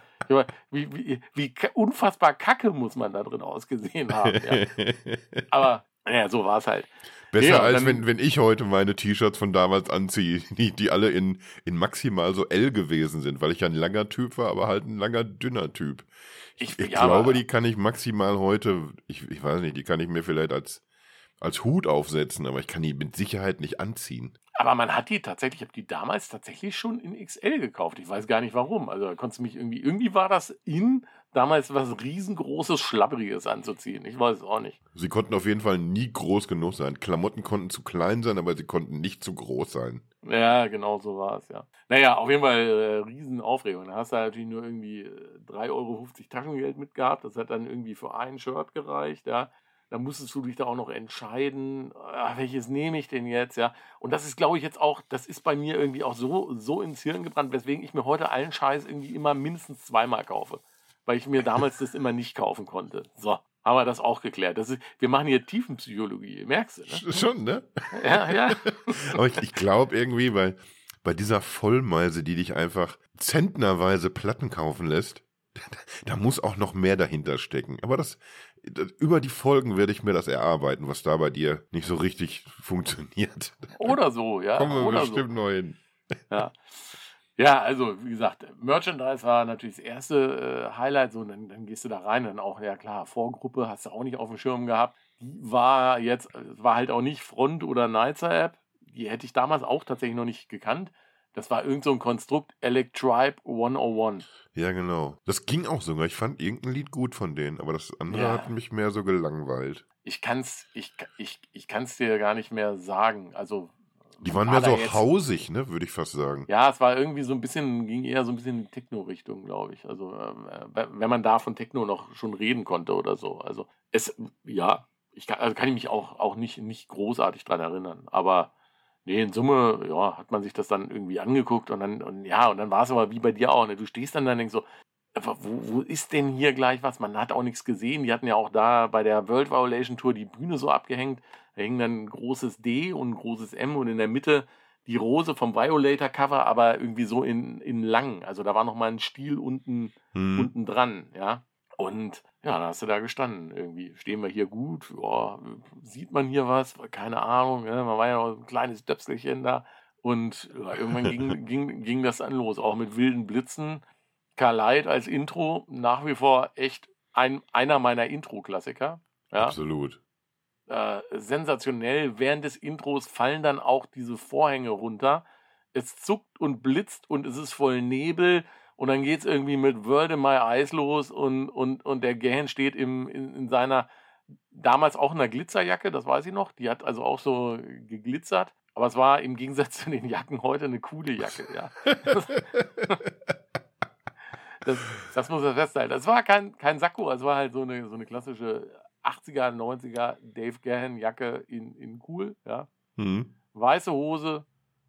Wie, wie, wie unfassbar kacke muss man da drin ausgesehen haben. Ja. Aber ja, so war es halt. Besser ja, als wenn, wenn ich heute meine T-Shirts von damals anziehe, die, die alle in, in maximal so L gewesen sind, weil ich ja ein langer Typ war, aber halt ein langer, dünner Typ. Ich, ich ja, glaube, die kann ich maximal heute, ich, ich weiß nicht, die kann ich mir vielleicht als, als Hut aufsetzen, aber ich kann die mit Sicherheit nicht anziehen. Aber man hat die tatsächlich, ich habe die damals tatsächlich schon in XL gekauft. Ich weiß gar nicht warum. Also da konntest du mich irgendwie, irgendwie war das in damals was riesengroßes, schlabberiges anzuziehen. Ich weiß es auch nicht. Sie konnten auf jeden Fall nie groß genug sein. Klamotten konnten zu klein sein, aber sie konnten nicht zu groß sein. Ja, genau so war es, ja. Naja, auf jeden Fall äh, Riesenaufregung. Da hast du natürlich nur irgendwie 3,50 äh, Euro Taschengeld mitgehabt. Das hat dann irgendwie für ein Shirt gereicht, ja. Da musstest du dich da auch noch entscheiden, ach, welches nehme ich denn jetzt, ja. Und das ist, glaube ich, jetzt auch, das ist bei mir irgendwie auch so, so ins Hirn gebrannt, weswegen ich mir heute allen Scheiß irgendwie immer mindestens zweimal kaufe weil ich mir damals das immer nicht kaufen konnte. So, haben wir das auch geklärt. Das ist, wir machen hier Tiefenpsychologie, merkst du? Ne? Schon, ne? Ja, ja. Aber ich, ich glaube irgendwie, weil bei dieser Vollmeise, die dich einfach zentnerweise Platten kaufen lässt, da muss auch noch mehr dahinter stecken. Aber das, das, über die Folgen werde ich mir das erarbeiten, was da bei dir nicht so richtig funktioniert. Oder so, ja. Kommen wir Oder bestimmt so. noch hin. Ja. Ja, also wie gesagt, Merchandise war natürlich das erste äh, Highlight. So, dann, dann gehst du da rein, dann auch, ja klar, Vorgruppe hast du auch nicht auf dem Schirm gehabt. Die war jetzt, war halt auch nicht Front- oder Nizer App. Die hätte ich damals auch tatsächlich noch nicht gekannt. Das war irgend so ein Konstrukt, Electribe 101. Ja, genau. Das ging auch sogar. Ich fand irgendein Lied gut von denen, aber das andere ja. hat mich mehr so gelangweilt. Ich kann's, ich, ich, ich kann's dir gar nicht mehr sagen. Also die waren mehr so jetzt, hausig, ne, würde ich fast sagen. Ja, es war irgendwie so ein bisschen, ging eher so ein bisschen in die Techno-Richtung, glaube ich. Also, äh, wenn man da von Techno noch schon reden konnte oder so. Also, es, ja, ich kann, also kann ich mich auch, auch nicht, nicht großartig dran erinnern. Aber nee, in Summe, ja, hat man sich das dann irgendwie angeguckt und dann, und ja, und dann war es aber wie bei dir auch, ne? Du stehst dann da und denkst so, wo, wo ist denn hier gleich was? Man hat auch nichts gesehen. Die hatten ja auch da bei der World Violation Tour die Bühne so abgehängt. Da hing dann ein großes D und ein großes M und in der Mitte die Rose vom Violator Cover, aber irgendwie so in, in lang. Also da war nochmal ein Stiel unten, hm. unten dran, ja. Und ja, da hast du da gestanden. Irgendwie stehen wir hier gut. Ja, sieht man hier was? Keine Ahnung. Ja, man war ja noch ein kleines Döpselchen da. Und ja, irgendwann ging, ging, ging das dann los, auch mit wilden Blitzen. Light als Intro nach wie vor echt ein, einer meiner Intro-Klassiker. Ja. Absolut. Äh, sensationell. Während des Intros fallen dann auch diese Vorhänge runter. Es zuckt und blitzt und es ist voll Nebel. Und dann geht es irgendwie mit World in My Eyes los und, und, und der Gahan steht im, in, in seiner, damals auch in einer Glitzerjacke, das weiß ich noch. Die hat also auch so geglitzert. Aber es war im Gegensatz zu den Jacken heute eine coole Jacke, ja. Das, das muss man festhalten. Das war kein, kein Sakko, es war halt so eine, so eine klassische 80er, 90er Dave Gahan-Jacke in, in cool, ja. Mhm. Weiße Hose,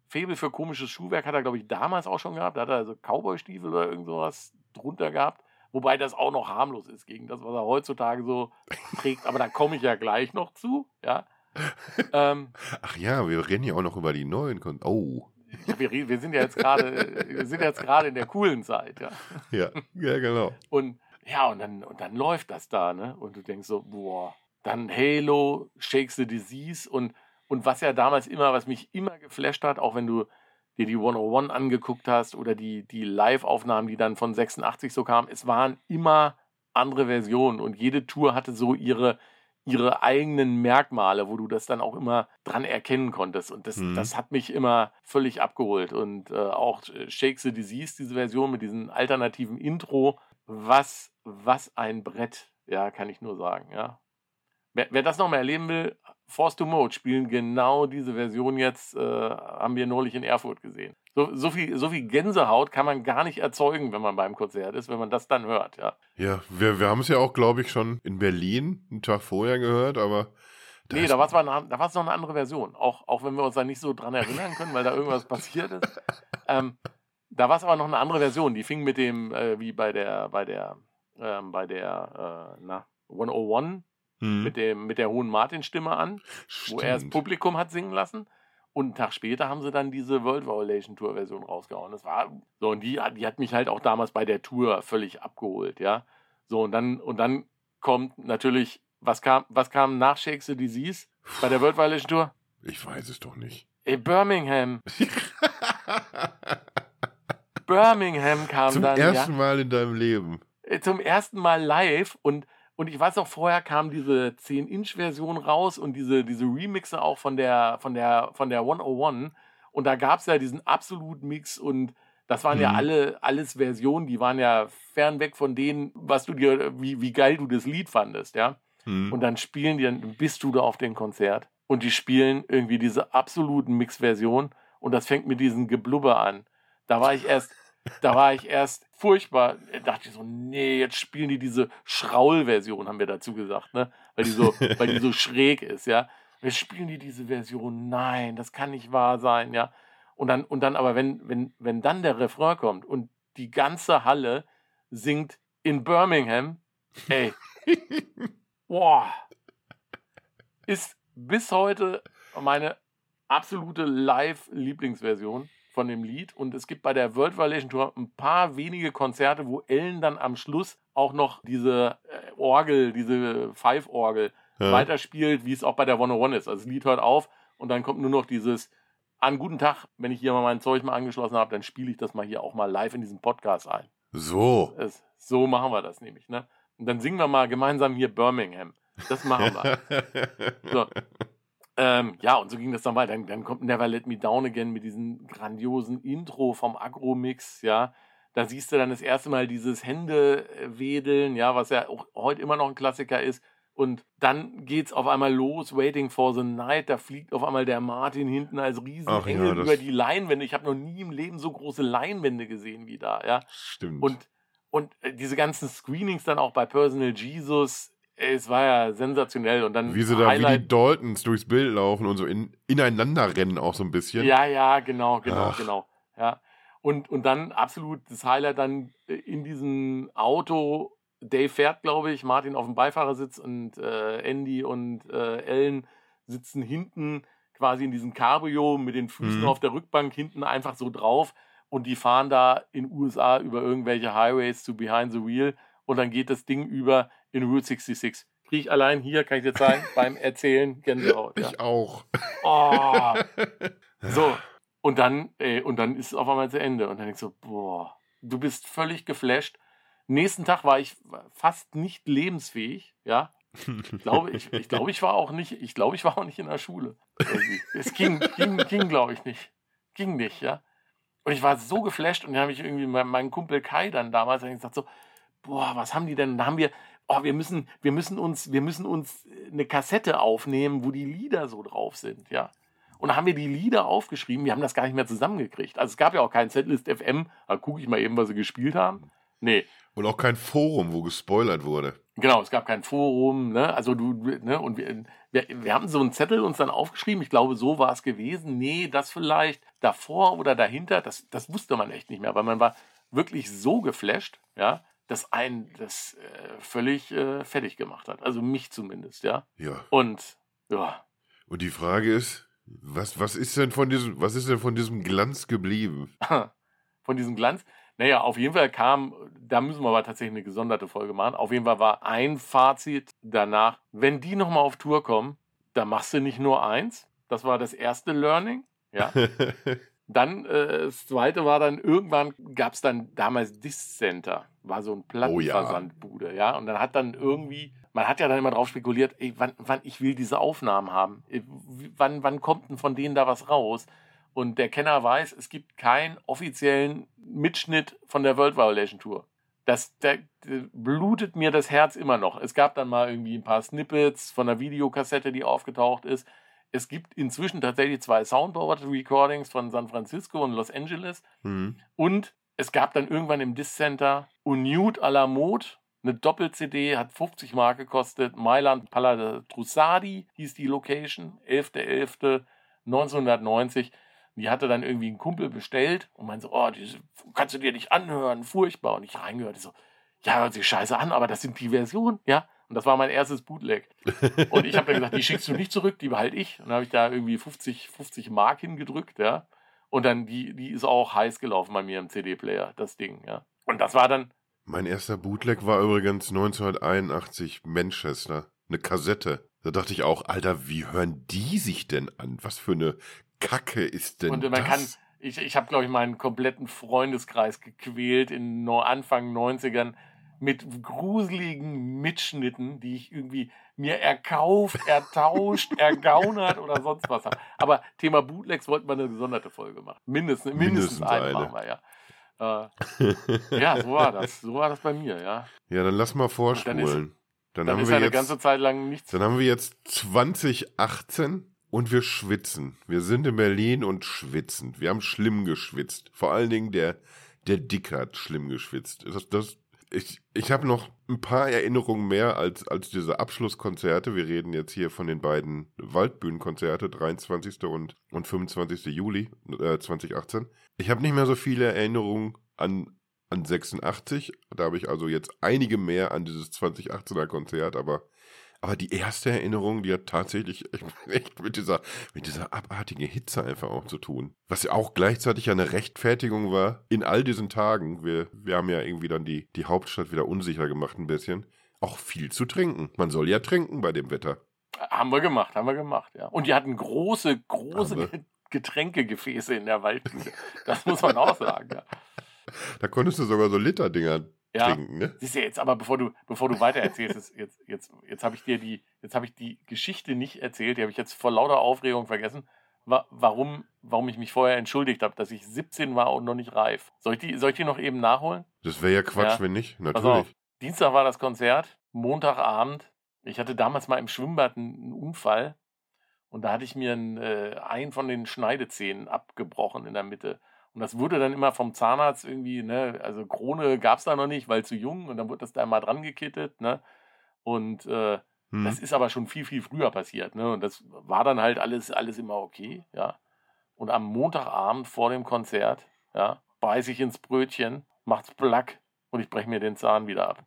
Febel für komisches Schuhwerk hat er, glaube ich, damals auch schon gehabt. Da hat er also Cowboy-Stiefel oder irgend sowas drunter gehabt. Wobei das auch noch harmlos ist gegen das, was er heutzutage so trägt. Aber da komme ich ja gleich noch zu, ja. ähm, Ach ja, wir reden ja auch noch über die neuen. Kon oh. Wir, wir, sind ja jetzt gerade, wir sind jetzt gerade in der coolen Zeit, ja. Ja, ja, genau. Und ja, und dann, und dann läuft das da, ne? Und du denkst so, boah, dann Halo, Shakes the Disease und, und was ja damals immer, was mich immer geflasht hat, auch wenn du dir die 101 angeguckt hast oder die, die Live-Aufnahmen, die dann von 86 so kamen, es waren immer andere Versionen und jede Tour hatte so ihre, ihre eigenen Merkmale, wo du das dann auch immer dran erkennen konntest. Und das, mhm. das hat mich immer völlig abgeholt. Und äh, auch äh, Shake the Disease, diese Version mit diesem alternativen Intro, was, was ein Brett, ja, kann ich nur sagen, ja. Wer, wer das nochmal erleben will, Force to Mode spielen genau diese Version jetzt, äh, haben wir neulich in Erfurt gesehen. So, so, viel, so viel Gänsehaut kann man gar nicht erzeugen, wenn man beim Konzert ist, wenn man das dann hört, ja. Ja, wir, wir haben es ja auch, glaube ich, schon in Berlin einen Tag vorher gehört, aber. Nee, da war es noch eine andere Version. Auch, auch wenn wir uns da nicht so dran erinnern können, weil da irgendwas passiert ist. Ähm, da war es aber noch eine andere Version. Die fing mit dem, äh, wie bei der, bei der, ähm, bei der, äh, na, 101 hm. mit, dem, mit der hohen Martin-Stimme an, Stimmt. wo er das Publikum hat singen lassen. Und einen Tag später haben sie dann diese World Violation Tour Version rausgehauen. Das war so, und die, die hat mich halt auch damals bei der Tour völlig abgeholt, ja. So, und dann, und dann kommt natürlich, was kam, was kam nach Shakes the Disease bei der World Violation Tour? Ich weiß es doch nicht. Ey, Birmingham. Birmingham kam Zum dann. ersten ja. Mal in deinem Leben. Äh, zum ersten Mal live und und ich weiß auch, vorher kam diese 10-Inch-Version raus und diese, diese Remixe auch von der, von der, von der 101. Und da gab es ja diesen Absolut-Mix und das waren ja Mhm. alle, alles Versionen, die waren ja fernweg von denen, was du dir, wie, wie geil du das Lied fandest, ja. Hm. Und dann spielen die, dann bist du da auf dem Konzert und die spielen irgendwie diese absoluten Mix-Version und das fängt mit diesem Geblubber an. Da war ich erst, da war ich erst furchtbar. Da dachte ich so, nee, jetzt spielen die diese Schraul-Version, haben wir dazu gesagt, ne? Weil die so, weil die so schräg ist, ja. Jetzt spielen die diese Version. Nein, das kann nicht wahr sein, ja. Und dann, und dann aber, wenn, wenn, wenn dann der Refrain kommt und die ganze Halle singt in Birmingham, ey, boah, ist bis heute meine absolute Live-Lieblingsversion von dem Lied. Und es gibt bei der World Violation Tour ein paar wenige Konzerte, wo Ellen dann am Schluss auch noch diese äh, Orgel, diese Five-Orgel Ja. weiterspielt, wie es auch bei der 101 ist. Also das Lied hört auf und dann kommt nur noch dieses an guten Tag, wenn ich hier mal mein Zeug mal angeschlossen habe, dann spiele ich das mal hier auch mal live in diesem Podcast ein. So. Es, so machen wir das nämlich, ne? Und dann singen wir mal gemeinsam hier Birmingham. Das machen wir. So. Ähm, ja, und so ging das dann weiter. Dann, dann kommt Never Let Me Down Again mit diesem grandiosen Intro vom Agro-Mix, ja. Da siehst du dann das erste Mal dieses Händewedeln, ja, was ja auch heute immer noch ein Klassiker ist. Und dann geht's auf einmal los, Waiting for the Night. Da fliegt auf einmal der Martin hinten als ja, Riesenengel das- über die Leinwände. Ich habe noch nie im Leben so große Leinwände gesehen wie da, ja. Stimmt. Und, und äh, diese ganzen Screenings dann auch bei Personal Jesus, es war ja sensationell. Und dann wie sie da wie Highlight, die Daltons durchs Bild laufen und so in, ineinander rennen auch so ein bisschen. Ja, ja, genau, genau, Ach. genau. Ja. Und, und dann absolut das Highlight dann äh, in diesem Auto. Dave fährt, glaube ich, Martin auf dem Beifahrersitz und äh, Andy und äh, Ellen sitzen hinten quasi in diesem Cabrio mit den Füßen Mhm. auf der Rückbank hinten einfach so drauf und die fahren da in USA über irgendwelche Highways zu Behind the Wheel und dann geht das Ding über in Route 66. Kriege ich allein hier, kann ich dir zeigen, beim Erzählen Gänsehaut. Ja. Ich auch. Oh. So, und dann, ey, und dann ist es auf einmal zu Ende. Und dann denkst du, boah, du bist völlig geflasht. Nächsten Tag war ich fast nicht lebensfähig, ja. Ich glaube, ich, ich, glaube, ich war auch nicht, ich glaube, ich war auch nicht in der Schule. Es ging, ging, ging glaube ich, nicht. Ging nicht, ja. Und ich war so geflasht und dann habe ich irgendwie mein, meinen Kumpel Kai dann damals gesagt so, boah, was haben die denn? Da haben wir, oh, wir müssen, wir müssen uns, wir müssen uns eine Kassette aufnehmen, wo die Lieder so drauf sind, ja. Und da haben wir die Lieder aufgeschrieben, wir haben das gar nicht mehr zusammengekriegt. Also es gab ja auch kein Setlist FM, da gucke ich mal eben, was sie gespielt haben. Nee, Und auch kein Forum, wo gespoilert wurde. Genau, es gab kein Forum, ne? Also du, ne, und wir, wir, wir haben so einen Zettel uns dann aufgeschrieben, ich glaube, so war es gewesen. Nee, das vielleicht davor oder dahinter, das, das wusste man echt nicht mehr, weil man war wirklich so geflasht, ja, dass einen das äh, völlig äh, fertig gemacht hat. Also mich zumindest, ja. Ja. Und ja, Und die Frage ist, was, was ist denn von diesem, was ist denn von diesem Glanz geblieben? von diesem Glanz. Naja, auf jeden Fall kam, da müssen wir aber tatsächlich eine gesonderte Folge machen. Auf jeden Fall war ein Fazit danach, wenn die nochmal auf Tour kommen, dann machst du nicht nur eins. Das war das erste Learning. Ja. Dann, äh, das zweite war dann, irgendwann gab es dann damals Disc Center, war so ein Plattenversandbude, ja. Und dann hat dann irgendwie, man hat ja dann immer drauf spekuliert, ey, wann, wann ich will diese Aufnahmen haben. Wie- wann, wann kommt denn von denen da was raus? Und der Kenner weiß, es gibt keinen offiziellen Mitschnitt von der World Violation Tour. Das der, der blutet mir das Herz immer noch. Es gab dann mal irgendwie ein paar Snippets von einer Videokassette, die aufgetaucht ist. Es gibt inzwischen tatsächlich zwei Soundboard-Recordings von San Francisco und Los Angeles. Hm. Und es gab dann irgendwann im Disc Center Unute à la Mode, eine Doppel-CD, hat 50 Mark gekostet. Mailand Palla Trussardi hieß die Location, 11.11.1990. Die hatte dann irgendwie ein Kumpel bestellt und meinte so, oh, diese kannst du dir nicht anhören, furchtbar. Und ich reingehört, ich so, ja, hört sich scheiße an, aber das sind die Versionen, ja. Und das war mein erstes Bootleg. Und ich habe dann gesagt, die schickst du nicht zurück, die behalte ich. Und dann habe ich da irgendwie 50, 50 Mark hingedrückt, ja. Und dann, die, die ist auch heiß gelaufen bei mir im CD-Player, das Ding, ja. Und das war dann. Mein erster Bootleg war übrigens 1981 Manchester. Eine Kassette. Da dachte ich auch, Alter, wie hören die sich denn an? Was für eine Kacke ist denn Und man das? kann, ich, ich habe, glaube ich, meinen kompletten Freundeskreis gequält in Anfang 90ern mit gruseligen Mitschnitten, die ich irgendwie mir erkauft, ertauscht, ergaunert oder sonst was habe. Aber Thema Bootlegs wollten wir eine gesonderte Folge machen. Mindestens, mindestens, Mindestens eine, machen wir, ja. Äh, ja, so war das. So war das bei mir, ja. ja, dann lass mal vorspulen. Dann, Dann haben wir eine jetzt, ganze Zeit lang nichts. dann haben wir jetzt 2018 und wir schwitzen. Wir sind in Berlin und schwitzen. Wir haben schlimm geschwitzt. Vor allen Dingen der, der Dick hat schlimm geschwitzt. Das, das, ich ich habe noch ein paar Erinnerungen mehr als, als diese Abschlusskonzerte. Wir reden jetzt hier von den beiden Waldbühnenkonzerte, 23. und, und 25. Juli äh, 2018. Ich habe nicht mehr so viele Erinnerungen an, an 86. Da habe ich also jetzt einige mehr an dieses 2018er Konzert, aber aber die erste Erinnerung, die hat tatsächlich echt mit dieser, mit dieser abartigen Hitze einfach auch zu tun. Was ja auch gleichzeitig eine Rechtfertigung war in all diesen Tagen. Wir, wir haben ja irgendwie dann die, die Hauptstadt wieder unsicher gemacht ein bisschen. Auch viel zu trinken. Man soll ja trinken bei dem Wetter. Haben wir gemacht, haben wir gemacht, ja. Und die hatten große, große Getränkegefäße in der Waldbühne. Das muss man auch sagen, ja. Da konntest du sogar so Literdinger Ja. trinken, ne? Siehst du jetzt aber, bevor du, bevor du weiter erzählst, jetzt, jetzt, jetzt, habe ich dir die, jetzt habe ich die Geschichte nicht erzählt, die habe ich jetzt vor lauter Aufregung vergessen, wa warum, warum ich mich vorher entschuldigt habe, dass ich 17 war und noch nicht reif. Soll ich die, soll ich die noch eben nachholen? Das wäre ja Quatsch, Ja. wenn nicht. Natürlich. Dienstag war das Konzert, Montagabend. Ich hatte damals mal im Schwimmbad einen, einen Unfall und da hatte ich mir einen, äh, einen von den Schneidezähnen abgebrochen in der Mitte. Und das wurde dann immer vom Zahnarzt irgendwie, ne, also Krone gab es da noch nicht, weil zu jung und dann wurde das da mal dran gekittet, ne? Und äh, Hm. das ist aber schon viel, viel früher passiert, ne? Und das war dann halt alles, alles immer okay, ja. Und am Montagabend vor dem Konzert, ja, beiß ich ins Brötchen, macht's plack und ich breche mir den Zahn wieder ab.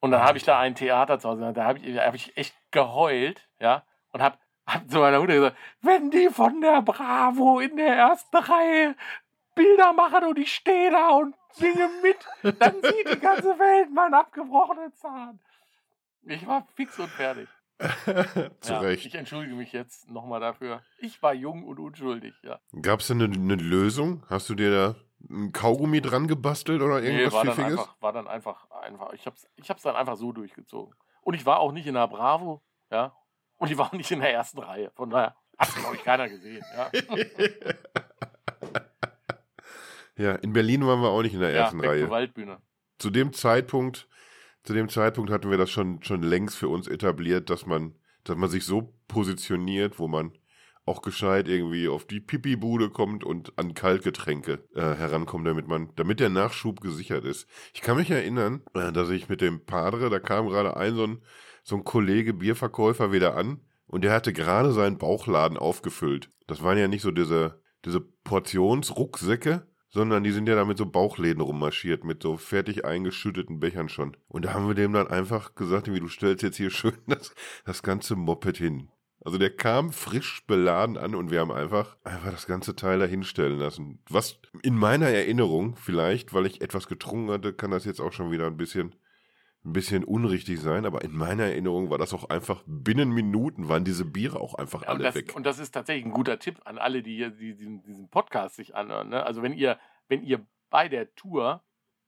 Und dann habe ich da ein Theater zu Hause, da habe ich, hab ich echt geheult, ja, und habe hab zu meiner Mutter gesagt, wenn die von der Bravo in der ersten Reihe Bilder machen und ich stehe da und singe mit, dann sieht die ganze Welt meinen abgebrochenen Zahn. Ich war fix und fertig. Zu ja, Recht. Ich entschuldige mich jetzt nochmal dafür. Ich war jung und unschuldig, ja. Gab es denn eine, eine Lösung? Hast du dir da ein Kaugummi dran gebastelt oder irgendwas war dann Pfiffiges? einfach, war dann einfach, einfach, ich hab's, ich hab's dann einfach so durchgezogen. Und ich war auch nicht in der Bravo, ja. Und ich war auch nicht in der ersten Reihe. Von daher hat glaube ich keiner gesehen, ja. ja, in Berlin waren wir auch nicht in der ja, ersten weg zur Reihe. Waldbühne. Zu dem Zeitpunkt, zu dem Zeitpunkt hatten wir das schon, schon längst für uns etabliert, dass man, dass man sich so positioniert, wo man auch gescheit irgendwie auf die Pipi-Bude kommt und an Kaltgetränke äh, herankommt, damit man, damit der Nachschub gesichert ist. Ich kann mich erinnern, äh, dass ich mit dem Padre, da kam gerade ein so ein, so ein Kollege Bierverkäufer wieder an und der hatte gerade seinen Bauchladen aufgefüllt. Das waren ja nicht so diese, diese Portionsrucksäcke, sondern die sind ja da mit so Bauchläden rummarschiert, mit so fertig eingeschütteten Bechern schon. Und da haben wir dem dann einfach gesagt, wie du stellst jetzt hier schön das, das ganze Moped hin. Also der kam frisch beladen an und wir haben einfach, einfach das ganze Teil da hinstellen lassen. Was in meiner Erinnerung, vielleicht, weil ich etwas getrunken hatte, kann das jetzt auch schon wieder ein bisschen, ein bisschen unrichtig sein, aber in meiner Erinnerung war das auch einfach, binnen Minuten waren diese Biere auch einfach und, alle das, weg. und das ist tatsächlich ein guter Tipp an alle, die, hier- die diesen, diesen Podcast sich anhören. Ne? Also wenn ihr, wenn ihr bei der Tour,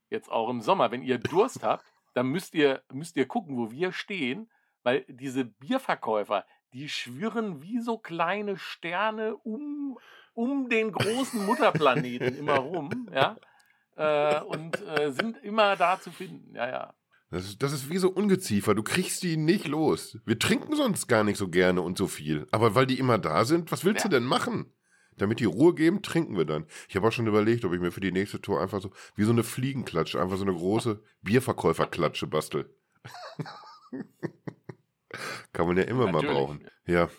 jetzt auch im Sommer, wenn ihr Durst habt, dann müsst ihr, müsst ihr gucken, wo wir stehen, weil diese Bierverkäufer, die schwirren wie so kleine Sterne um, um den großen Mutterplaneten immer rum, ja. Äh, und äh, sind immer da zu finden, ja, ja. Das ist, das ist wie so Ungeziefer. Du kriegst die nicht los. Wir trinken sonst gar nicht so gerne und so viel. Aber weil die immer da sind, was willst Ja. du denn machen? Damit die Ruhe geben, trinken wir dann. Ich habe auch schon überlegt, ob ich mir für die nächste Tour einfach so, wie so eine Fliegenklatsche, einfach so eine große Bierverkäuferklatsche bastel. Kann man ja immer mal Natürlich. brauchen. Ja.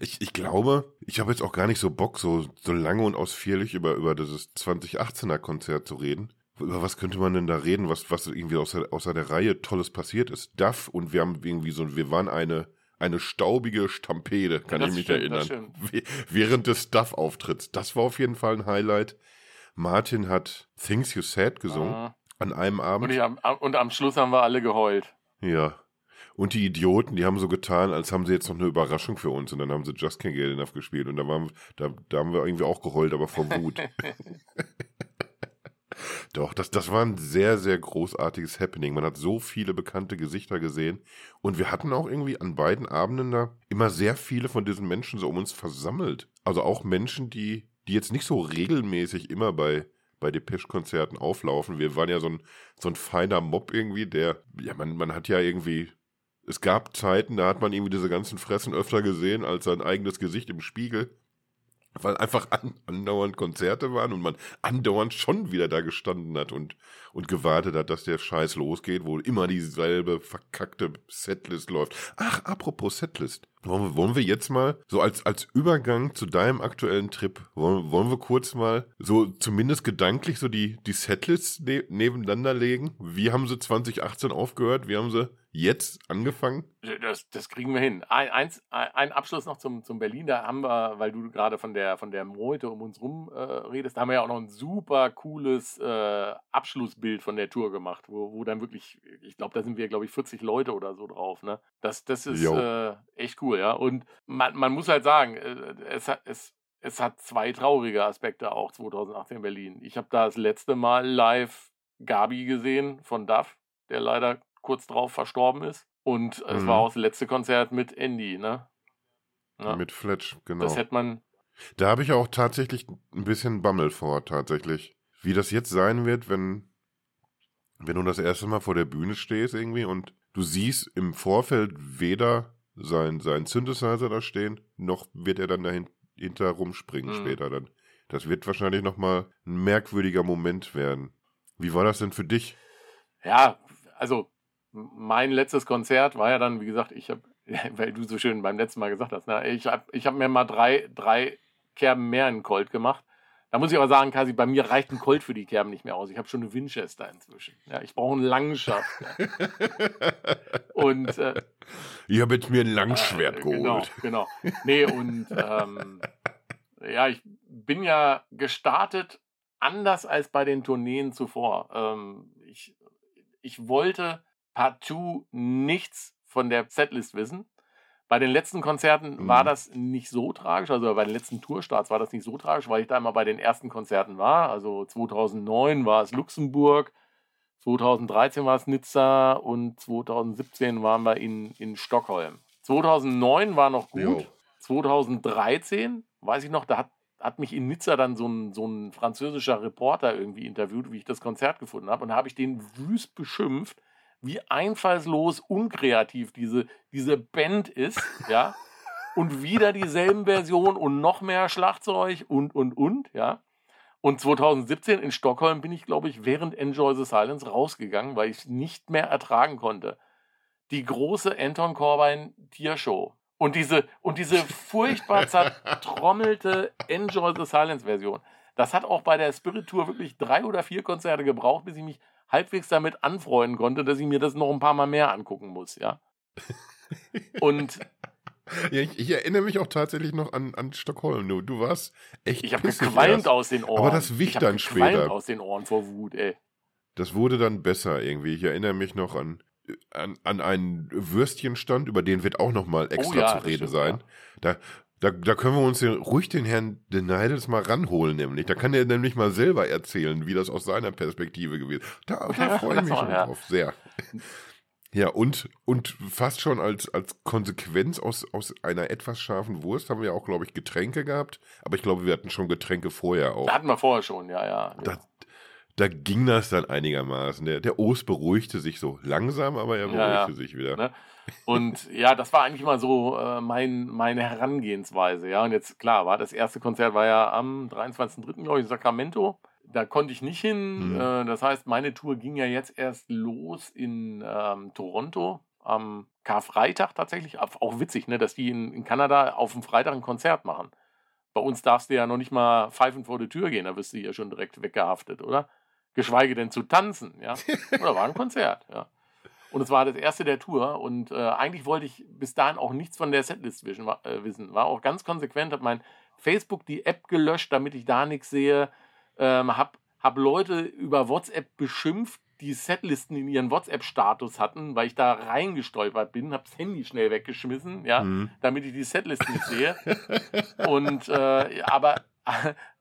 Ich, ich glaube, ich habe jetzt auch gar nicht so Bock, so, so lange und ausführlich über, über dieses 2018er Konzert zu reden. Über was könnte man denn da reden, was, was irgendwie außer, außer der Reihe Tolles passiert ist? Duff und wir haben irgendwie so, wir waren eine, eine staubige Stampede, kann Das ich mich stimmt, erinnern. Während des Duff-Auftritts. Das war auf jeden Fall ein Highlight. Martin hat Things You Said gesungen Ah. an einem Und, Abend. ich, am- und am Schluss haben wir alle geheult. Ja. Und die Idioten, die haben so getan, als haben sie jetzt noch eine Überraschung für uns. Und dann haben sie Just Can't Get Enough gespielt. Und da, waren, da, da haben wir irgendwie auch geheult, aber vor Wut. Doch, das, das war ein sehr, sehr großartiges Happening. Man hat so viele bekannte Gesichter gesehen. Und wir hatten auch irgendwie an beiden Abenden da immer sehr viele von diesen Menschen so um uns versammelt. Also auch Menschen, die, die jetzt nicht so regelmäßig immer bei, bei Depeche-Konzerten auflaufen. Wir waren ja so ein, so ein feiner Mob irgendwie, der, ja, man, man hat ja irgendwie, es gab Zeiten, da hat man irgendwie diese ganzen Fressen öfter gesehen als sein eigenes Gesicht im Spiegel. Weil einfach an, andauernd Konzerte waren und man andauernd schon wieder da gestanden hat und, und gewartet hat, dass der Scheiß losgeht, wo immer dieselbe verkackte Setlist läuft. Ach, apropos Setlist. Wollen wir, wollen wir jetzt mal, so als, als Übergang zu deinem aktuellen Trip, wollen, wollen wir kurz mal so zumindest gedanklich so die, die Setlists ne nebeneinander legen? Wie haben sie 2018 aufgehört? Wie haben sie jetzt angefangen? Das, das kriegen wir hin. Ein, eins, ein Abschluss noch zum, zum Berlin. Da haben wir, weil du gerade von der, von der Meute um uns rum äh, redest, da haben wir ja auch noch ein super cooles äh, Abschlussbild von der Tour gemacht, wo, wo dann wirklich, ich glaube, da sind wir, glaube ich, 40 Leute oder so drauf. Ne? Das, das ist äh, echt cool, ja. Und man, man muss halt sagen, äh, es, hat- es, es hat zwei traurige Aspekte auch 2018 in Berlin. Ich habe da das letzte Mal live Gabi gesehen von Duff, der leider kurz drauf verstorben ist. Und es Mhm. war auch das letzte Konzert mit Andy, ne? Ja, Mit Fletch, genau. Das hätte man, Da habe ich auch tatsächlich ein bisschen Bammel vor, tatsächlich. Wie das jetzt sein wird, wenn, wenn du das erste Mal vor der Bühne stehst irgendwie und du siehst im Vorfeld weder sein, sein Synthesizer da stehen, noch wird er dann dahinter rumspringen Mhm. später dann. Das wird wahrscheinlich nochmal ein merkwürdiger Moment werden. Wie war das denn für dich? ja, also mein letztes Konzert war ja dann, wie gesagt, ich habe, weil du so schön beim letzten Mal gesagt hast, ne, ich habe ich hab mir mal drei, drei Kerben mehr in Colt gemacht. Da muss ich aber sagen, Kasi, bei mir reicht ein Colt für die Kerben nicht mehr aus. Ich habe schon eine Winchester inzwischen. Ja, ich brauche einen Langschaft. Und äh, ich habe jetzt mir ein Langschwert Äh, geholt. Genau, genau. Nee, und ähm, ja, ich bin ja gestartet anders als bei den Tourneen zuvor. Ähm, ich, ich wollte partout nichts von der Setlist wissen. Bei den letzten Konzerten Mhm. war das nicht so tragisch, also bei den letzten Tourstarts war das nicht so tragisch, weil ich da immer bei den ersten Konzerten war. Also 2009 war es Luxemburg, 2013 war es Nizza und 2017 waren wir in, in Stockholm. 2009 war noch gut. Jo. 2013, weiß ich noch, da hat, hat mich in Nizza dann so ein, so ein französischer Reporter irgendwie interviewt, wie ich das Konzert gefunden habe. Und da habe ich den wüst beschimpft, wie einfallslos unkreativ diese, diese Band ist, ja. Und wieder dieselben Versionen und noch mehr Schlagzeug und, und, und, ja. Und 2017 in Stockholm bin ich, glaube ich, während Enjoy the Silence rausgegangen, weil ich es nicht mehr ertragen konnte. Die große Anton Corbijn Tiershow. Und diese, und diese furchtbar zertrommelte Enjoy the Silence Version. Das hat auch bei der Spirit Tour wirklich drei oder vier Konzerte gebraucht, bis ich mich halbwegs damit anfreunden konnte, dass ich mir das noch ein paar Mal mehr angucken muss, ja. Und Ja, ich, ich erinnere mich auch tatsächlich noch an, an Stockholm. Du, du warst echt ich habe gequalmt erst. aus den Ohren. Aber das wich ich dann später. aus den Ohren vor Wut, ey. Das wurde dann besser irgendwie. Ich erinnere mich noch an, an, an einen Würstchenstand, über den wird auch noch mal extra Oh ja, zu reden stimmt, sein. Da, da, da können wir uns den, ruhig den Herrn Deneides mal ranholen, nämlich. Da kann er nämlich mal selber erzählen, wie das aus seiner Perspektive gewesen ist. Da, da freue ich mich schon Ja. drauf, sehr. Ja, und, und fast schon als, als Konsequenz aus, aus einer etwas scharfen Wurst haben wir auch, glaube ich, Getränke gehabt. Aber ich glaube, wir hatten schon Getränke vorher auch. Da hatten wir vorher schon, ja, ja. Da, da ging das dann einigermaßen. Der, der Ost beruhigte sich so langsam, aber er Ja, beruhigte ja. sich wieder. Ne? Und ja, das war eigentlich mal so äh, mein, meine Herangehensweise. Ja, und jetzt klar, war das erste Konzert war ja am 23.03. glaube ich in Sacramento. Da konnte ich nicht hin. Mhm. Äh, das heißt, meine Tour ging ja jetzt erst los in ähm, Toronto am Karfreitag tatsächlich. Auch witzig, ne, dass die in, in Kanada auf dem Freitag ein Konzert machen. Bei uns darfst du ja noch nicht mal pfeifen vor die Tür gehen, da wirst du ja schon direkt weggehaftet, oder? geschweige denn zu tanzen, ja. Oder war ein Konzert, ja. Und es war das erste der Tour und äh, eigentlich wollte ich bis dahin auch nichts von der Setlist wissen. War, äh, wissen. war auch ganz konsequent, habe mein Facebook die App gelöscht, damit ich da nichts sehe. Ähm, habe hab Leute über WhatsApp beschimpft, die Setlisten in ihren WhatsApp-Status hatten, weil ich da reingestolpert bin, habe das Handy schnell weggeschmissen, ja, mhm. damit ich die Setlist nicht sehe. und äh, aber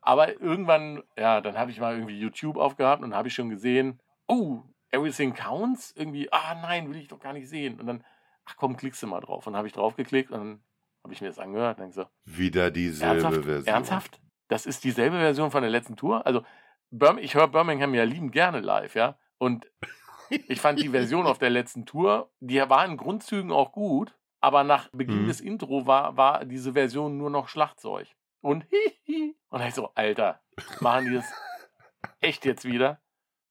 aber irgendwann, ja, dann habe ich mal irgendwie YouTube aufgehabt und habe ich schon gesehen, oh, Everything Counts? Irgendwie, ah nein, will ich doch gar nicht sehen. Und dann, ach komm, klickst du mal drauf. Und dann habe ich draufgeklickt und dann habe ich mir das angehört und dann so. Wieder dieselbe ernsthaft? Version. Ernsthaft? Das ist dieselbe Version von der letzten Tour? Also, ich höre Birmingham ja lieben gerne live, ja. Und ich fand die Version auf der letzten Tour, die war in Grundzügen auch gut, aber nach Beginn mhm. des Intro war, war diese Version nur noch Schlagzeug. Und hihi. Und dann ich so, Alter, machen die das echt jetzt wieder?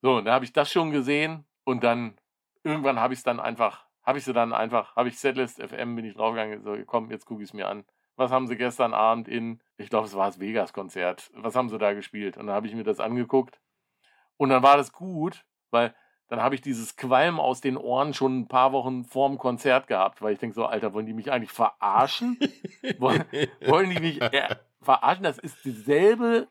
So, und dann habe ich das schon gesehen und dann irgendwann habe ich es dann einfach, habe ich sie dann einfach, habe ich Setlist FM, bin ich draufgegangen, so, komm, jetzt gucke ich es mir an. Was haben sie gestern Abend in, ich glaube, es war das Vegas-Konzert, was haben sie da gespielt? Und dann habe ich mir das angeguckt und dann war das gut, weil dann habe ich dieses Qualm aus den Ohren schon ein paar Wochen vorm Konzert gehabt, weil ich denke so, Alter, wollen die mich eigentlich verarschen? wollen, wollen die mich äh, verarschen? Das ist dieselbe,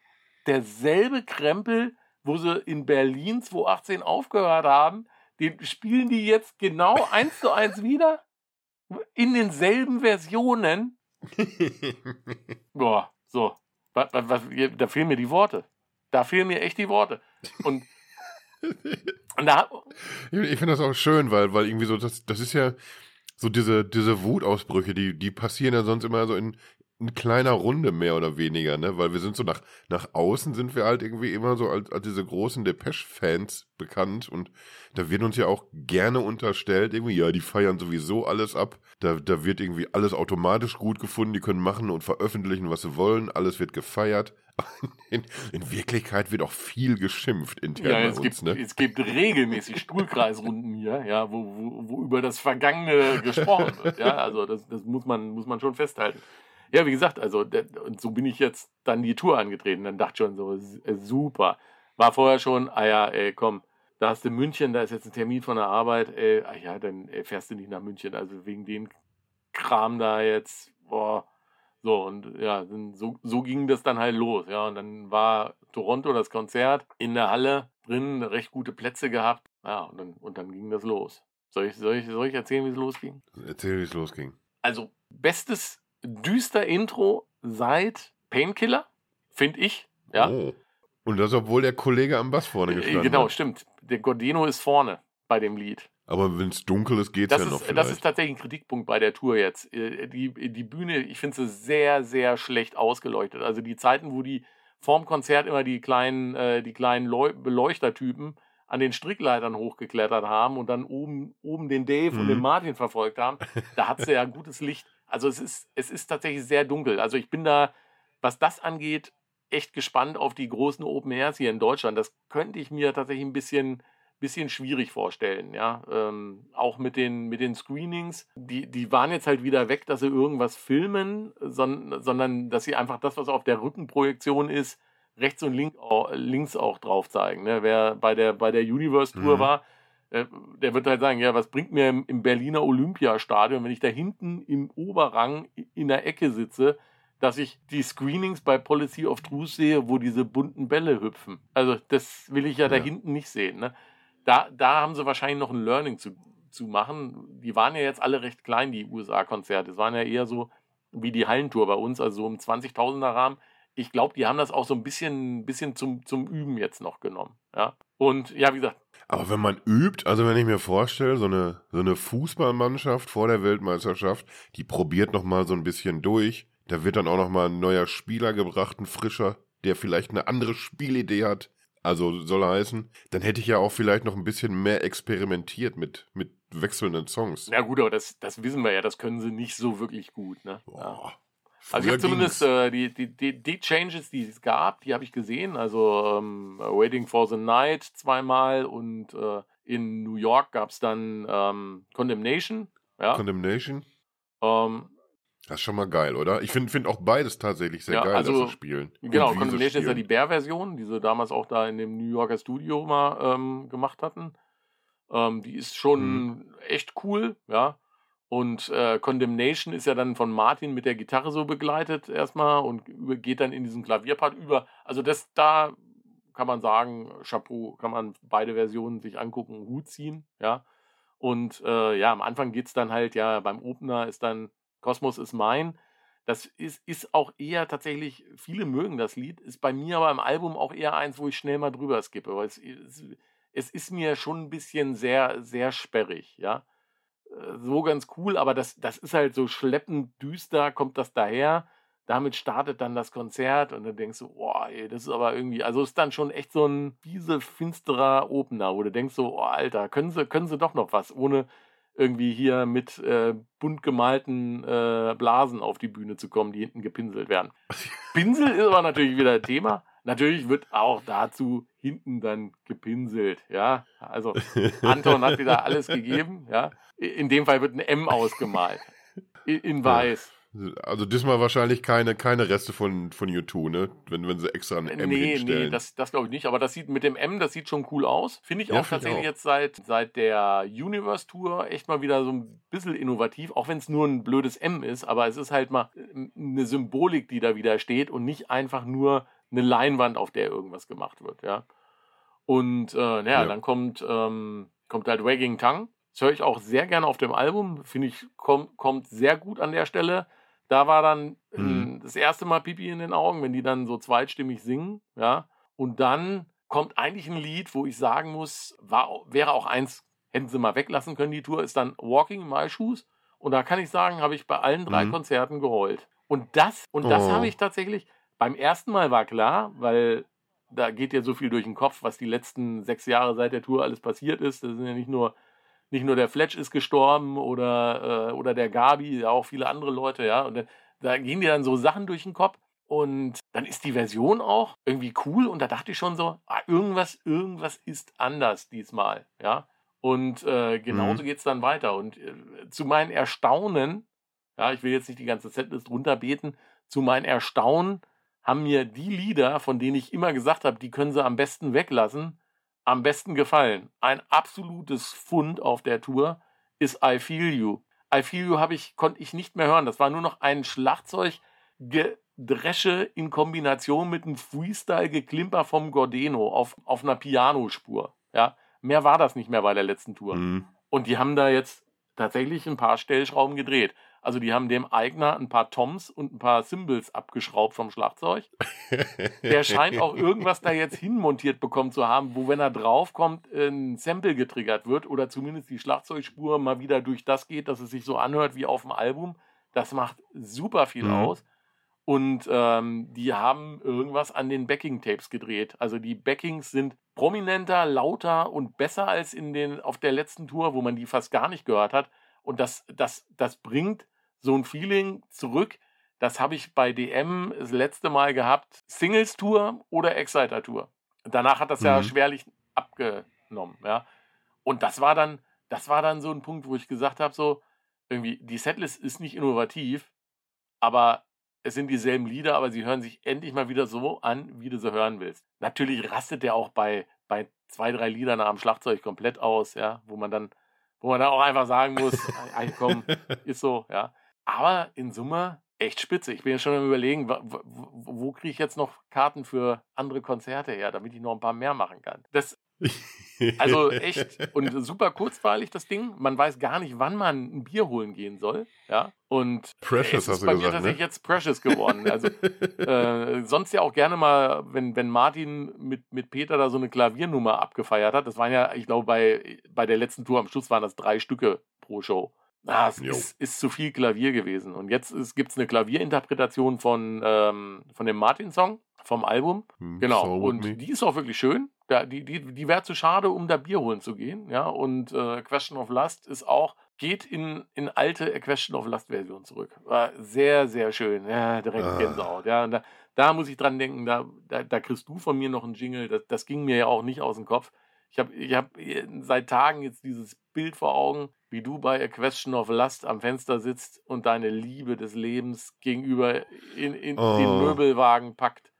derselbe Krempel, wo sie in Berlin 2018 aufgehört haben, den spielen die jetzt genau eins zu eins wieder in denselben Versionen. Boah, so. Was, was, da fehlen mir die Worte. Da fehlen mir echt die Worte. Und, und da, ich finde das auch schön, weil, weil irgendwie so, das, das ist ja so diese, diese Wutausbrüche, die, die passieren ja sonst immer so in, in kleiner Runde mehr oder weniger, ne? Weil wir sind so nach, nach außen sind wir halt irgendwie immer so als, als diese großen Depeche-Fans bekannt und da wird uns ja auch gerne unterstellt, irgendwie, ja, die feiern sowieso alles ab. Da, da wird irgendwie alles automatisch gut gefunden, die können machen und veröffentlichen, was sie wollen, alles wird gefeiert. In, in Wirklichkeit wird auch viel geschimpft intern ja, es bei uns, gibt, ne? Es gibt regelmäßig Stuhlkreisrunden hier, ja, wo, wo, wo über das Vergangene gesprochen wird. Ja, also das, das muss man, muss man schon festhalten. Ja, wie gesagt, also und so bin ich jetzt dann die Tour angetreten. Dann dachte ich schon so, äh, super. War vorher schon, ah ja, ey, komm, da hast du München, da ist jetzt ein Termin von der Arbeit, ey, ah ja, dann fährst du nicht nach München. Also wegen dem Kram da jetzt, boah. So, und ja, so, so ging das dann halt los. Ja, und dann war Toronto das Konzert in der Halle drin, recht gute Plätze gehabt. Ja, und dann, und dann ging das los. Soll ich, soll ich, soll ich erzählen, wie es losging? Erzähl, wie es losging. Also, bestes düster Intro seit Painkiller, finde ich. Ja. Oh. Und das, obwohl der Kollege am Bass vorne äh, gestanden Genau, hat. stimmt. Der Gordino ist vorne bei dem Lied. Aber wenn es dunkel ist, geht es ja noch vielleicht. Das ist tatsächlich ein Kritikpunkt bei der Tour jetzt. Äh, die, die Bühne, ich finde sie sehr, sehr schlecht ausgeleuchtet. Also die Zeiten, wo die vorm Konzert immer die kleinen, äh, die kleinen Beleuchtertypen an den Strickleitern hochgeklettert haben und dann oben, oben den Dave mhm. und den mhm. Martin verfolgt haben, da hat sie ja gutes Licht. Also es ist, es ist tatsächlich sehr dunkel. Also ich bin da, was das angeht, echt gespannt auf die großen Open Airs hier in Deutschland. Das könnte ich mir tatsächlich ein bisschen, bisschen schwierig vorstellen. Ja? Ähm, auch mit den, mit den Screenings. Die, die waren jetzt halt wieder weg, dass sie irgendwas filmen, sondern, sondern dass sie einfach das, was auf der Rückenprojektion ist, rechts und link, links auch drauf zeigen. Ne? Wer bei der, bei der Universe Tour mhm. war, äh, der wird halt sagen, ja, was bringt mir im, im, Berliner Olympiastadion, wenn ich da hinten im Oberrang in der Ecke sitze, dass ich die Screenings bei Policy of Truth sehe, wo diese bunten Bälle hüpfen. Also das will ich ja, ja. da hinten nicht sehen. Ne? Da, da haben sie wahrscheinlich noch ein Learning zu, zu machen. Die waren ja jetzt alle recht klein, die USA-Konzerte. Es waren ja eher so wie die Hallentour bei uns, also so im 20.000er Rahmen. Ich glaube, die haben das auch so ein bisschen, bisschen zum, zum Üben jetzt noch genommen. Ja? Und ja, wie gesagt, aber wenn man übt, also wenn ich mir vorstelle, so eine, so eine Fußballmannschaft vor der Weltmeisterschaft, die probiert nochmal so ein bisschen durch. Da wird dann auch nochmal ein neuer Spieler gebracht, ein frischer, der vielleicht eine andere Spielidee hat. Also soll heißen, dann hätte ich ja auch vielleicht noch ein bisschen mehr experimentiert mit, mit wechselnden Songs. Ja gut, aber das, das wissen wir ja, das können sie nicht so wirklich gut. Ne? Boah. Ja. Also ich habe zumindest äh, die, die, die, die, Changes, die es gab, die habe ich gesehen. Also ähm, Waiting for the Night zweimal und äh, in New York gab es dann ähm, Condemnation. Ja. Condemnation. Ähm, Das ist schon mal geil, oder? Ich finde find auch beides tatsächlich sehr Ja, geil, also, dass sie spielen. Genau, Condemnation ist ja die. Bär-Version, die sie damals auch da in dem New Yorker Studio mal ähm, gemacht hatten. Ähm, die ist schon Mhm. echt cool, ja. Und äh, Condemnation ist ja dann von Martin mit der Gitarre so begleitet erstmal und geht dann in diesen Klavierpart über. Also das da kann man sagen, Chapeau, kann man beide Versionen sich angucken, Hut ziehen, ja. Und äh, ja, am Anfang geht es dann halt, ja, beim Opener ist dann Kosmos ist mein. Das ist, ist auch eher tatsächlich, viele mögen das Lied, ist bei mir aber im Album auch eher eins, wo ich schnell mal drüber skippe, weil es, es, es ist mir schon ein bisschen sehr, sehr sperrig, ja. So ganz cool, aber das, das ist halt so schleppend düster, kommt das daher. Damit startet dann das Konzert und dann denkst du, boah, ey, das ist aber irgendwie, also ist dann schon echt so ein fiese, finsterer Opener, wo du denkst so, oh, Alter, können sie, können sie doch noch was, ohne irgendwie hier mit äh, bunt gemalten äh, Blasen auf die Bühne zu kommen, die hinten gepinselt werden. Pinsel ist aber natürlich wieder Thema. Natürlich wird auch dazu hinten dann gepinselt, ja. Also Anton hat wieder alles gegeben, ja. In dem Fall wird ein M ausgemalt. In, in weiß. Also diesmal wahrscheinlich keine, keine Reste von, von U2, ne? Wenn, wenn sie extra ein M nee, hinstellen. nee, das, das glaube ich nicht. Aber das sieht mit dem M, das sieht schon cool aus. Finde ich Ja, auch find ich tatsächlich auch. jetzt seit, seit der Universe Tour echt mal wieder so ein bisschen innovativ, auch wenn es nur ein blödes M ist, aber es ist halt mal äh, eine Symbolik, die da wieder steht und nicht einfach nur eine Leinwand, auf der irgendwas gemacht wird, ja. Und äh, naja, Ja. dann kommt, ähm, kommt halt Wagging Tongue. Das höre ich auch sehr gerne auf dem Album. Finde ich, komm, kommt sehr gut an der Stelle. Da war dann äh, Mhm. das erste Mal Pipi in den Augen, wenn die dann so zweitstimmig singen, ja. Und dann kommt eigentlich ein Lied, wo ich sagen muss, war, wäre auch eins, hätten sie mal weglassen können, die Tour, ist dann Walking in My Shoes. Und da kann ich sagen, habe ich bei allen drei Mhm. Konzerten geheult. Und das, und das Oh. habe ich tatsächlich, beim ersten Mal war klar, weil da geht ja so viel durch den Kopf, was die letzten sechs Jahre seit der Tour alles passiert ist. Das sind ja nicht nur, nicht nur der Fletch ist gestorben oder, äh, oder der Gabi, ja auch viele andere Leute, ja. Und dann, da gehen dir dann so Sachen durch den Kopf. Und dann ist die Version auch irgendwie cool und da dachte ich schon so, ah, irgendwas, irgendwas ist anders diesmal, ja. Und äh, genauso Mhm. geht es dann weiter. Und äh, zu meinen Erstaunen, ja, ich will jetzt nicht die ganze Setlist runterbeten, zu meinen Erstaunen haben mir die Lieder, von denen ich immer gesagt habe, die können sie am besten weglassen, am besten gefallen. Ein absolutes Fund auf der Tour ist I Feel You. I Feel You ich, konnte ich nicht mehr hören. Das war nur noch ein Schlagzeuggedresche in Kombination mit einem Freestyle-Geklimper vom Gordeno auf, auf einer Pianospur. Ja, mehr war das nicht mehr bei der letzten Tour. Mhm. Und die haben da jetzt tatsächlich ein paar Stellschrauben gedreht. Also die haben dem Eigner ein paar Toms und ein paar Cymbals abgeschraubt vom Schlagzeug. Der scheint auch irgendwas da jetzt hinmontiert bekommen zu haben, wo, wenn er draufkommt, ein Sample getriggert wird oder zumindest die Schlagzeugspur mal wieder durch das geht, dass es sich so anhört wie auf dem Album. Das macht super viel Mhm. aus. Und ähm, die haben irgendwas an den Backing-Tapes gedreht. Also die Backings sind prominenter, lauter und besser als in den, auf der letzten Tour, wo man die fast gar nicht gehört hat. Und das, das, das bringt so ein Feeling zurück. Das habe ich bei DM das letzte Mal gehabt. Singles Tour oder Exciter Tour. Danach hat das ja Mhm. schwerlich abgenommen. Ja. Und das war dann, das war dann so ein Punkt, wo ich gesagt habe, so, irgendwie, die Setlist ist nicht innovativ, aber es sind dieselben Lieder, aber sie hören sich endlich mal wieder so an, wie du sie hören willst. Natürlich rastet der auch bei, bei zwei, drei Liedern am Schlagzeug komplett aus, ja, wo man dann, wo man dann auch einfach sagen muss, komm, ist so, ja. Aber in Summe echt spitze. Ich bin jetzt schon am überlegen, wo, wo kriege ich jetzt noch Karten für andere Konzerte her, damit ich noch ein paar mehr machen kann. Das, also echt und super kurzweilig das Ding. Man weiß gar nicht, wann man ein Bier holen gehen soll, ja. Und Precious es hast du bei mir gesagt, tatsächlich ne? jetzt Precious geworden. Also äh, sonst ja auch gerne mal, wenn, wenn Martin mit, mit Peter da so eine Klaviernummer abgefeiert hat. Das waren ja, ich glaube, bei, bei der letzten Tour am Schluss waren das drei Stücke pro Show. Ah, es ist, ist zu viel Klavier gewesen. Und jetzt gibt es eine Klavierinterpretation von, ähm, von dem Martin-Song vom Album. Hm, Genau. so und me. die ist auch wirklich schön. Da, die die, die wäre zu schade, um da Bier holen zu gehen. Ja, und äh, Question of Lust ist auch, geht in, in alte A Question of Lust Version zurück. War sehr, sehr schön. Ja, direkt Ah. Gänsehaut. Ja, und da, da muss ich dran denken, da, da, da kriegst du von mir noch einen Jingle. Das, das ging mir ja auch nicht aus dem Kopf. Ich habe ich hab seit Tagen jetzt dieses Bild vor Augen, wie du bei A Question of Lust am Fenster sitzt und deine Liebe des Lebens gegenüber in, in Oh. den Möbelwagen packt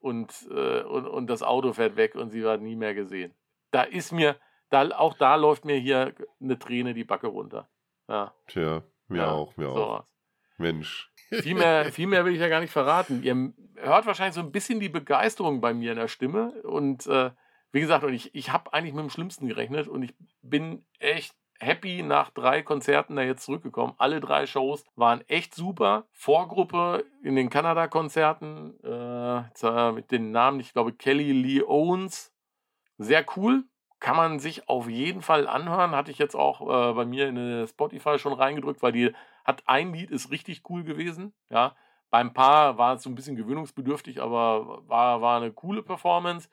und, äh, und, und das Auto fährt weg und sie wird nie mehr gesehen. Da ist mir, da, auch da läuft mir hier eine Träne die Backe runter. Ja, Tja, mir ja, auch, mir auch. sowas. Mensch. Viel mehr, viel mehr will ich ja gar nicht verraten. Ihr hört wahrscheinlich so ein bisschen die Begeisterung bei mir in der Stimme. Und äh, wie gesagt, und ich, ich habe eigentlich mit dem Schlimmsten gerechnet und ich bin echt happy nach drei Konzerten da jetzt zurückgekommen. Alle drei Shows waren echt super. Vorgruppe in den Kanada-Konzerten äh, mit den Namen, ich glaube Kelly Lee Owens. Sehr cool. Kann man sich auf jeden Fall anhören. Hatte ich jetzt auch äh, bei mir in Spotify schon reingedrückt, weil die hat ein Lied ist richtig cool gewesen. Ja, beim Paar war es so ein bisschen gewöhnungsbedürftig, aber war, war eine coole Performance.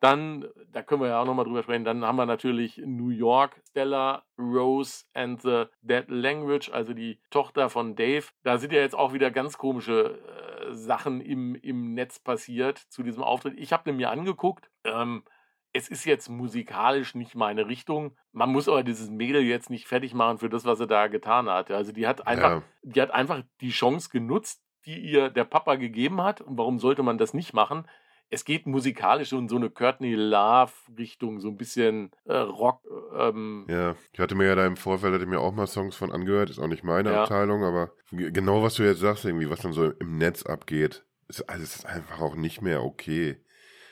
Dann, da können wir ja auch nochmal drüber sprechen, dann haben wir natürlich New York, Stella, Rose and the Dead Language, also die Tochter von Dave. Da sind ja jetzt auch wieder ganz komische äh, Sachen im, im Netz passiert zu diesem Auftritt. Ich habe den mir angeguckt. Ähm, es ist jetzt musikalisch nicht meine Richtung. Man muss aber dieses Mädel jetzt nicht fertig machen für das, was er da getan hat. Also die hat einfach, Ja. die hat einfach die Chance genutzt, die ihr der Papa gegeben hat. Und warum sollte man das nicht machen? Es geht musikalisch in so eine Courtney Love-Richtung, so ein bisschen äh, Rock. Ähm, Ja, ich hatte mir ja da im Vorfeld hatte mir auch mal Songs von angehört, ist auch nicht meine Ja. Abteilung, aber genau was du jetzt sagst, irgendwie, was dann so im Netz abgeht, ist alles einfach auch nicht mehr okay.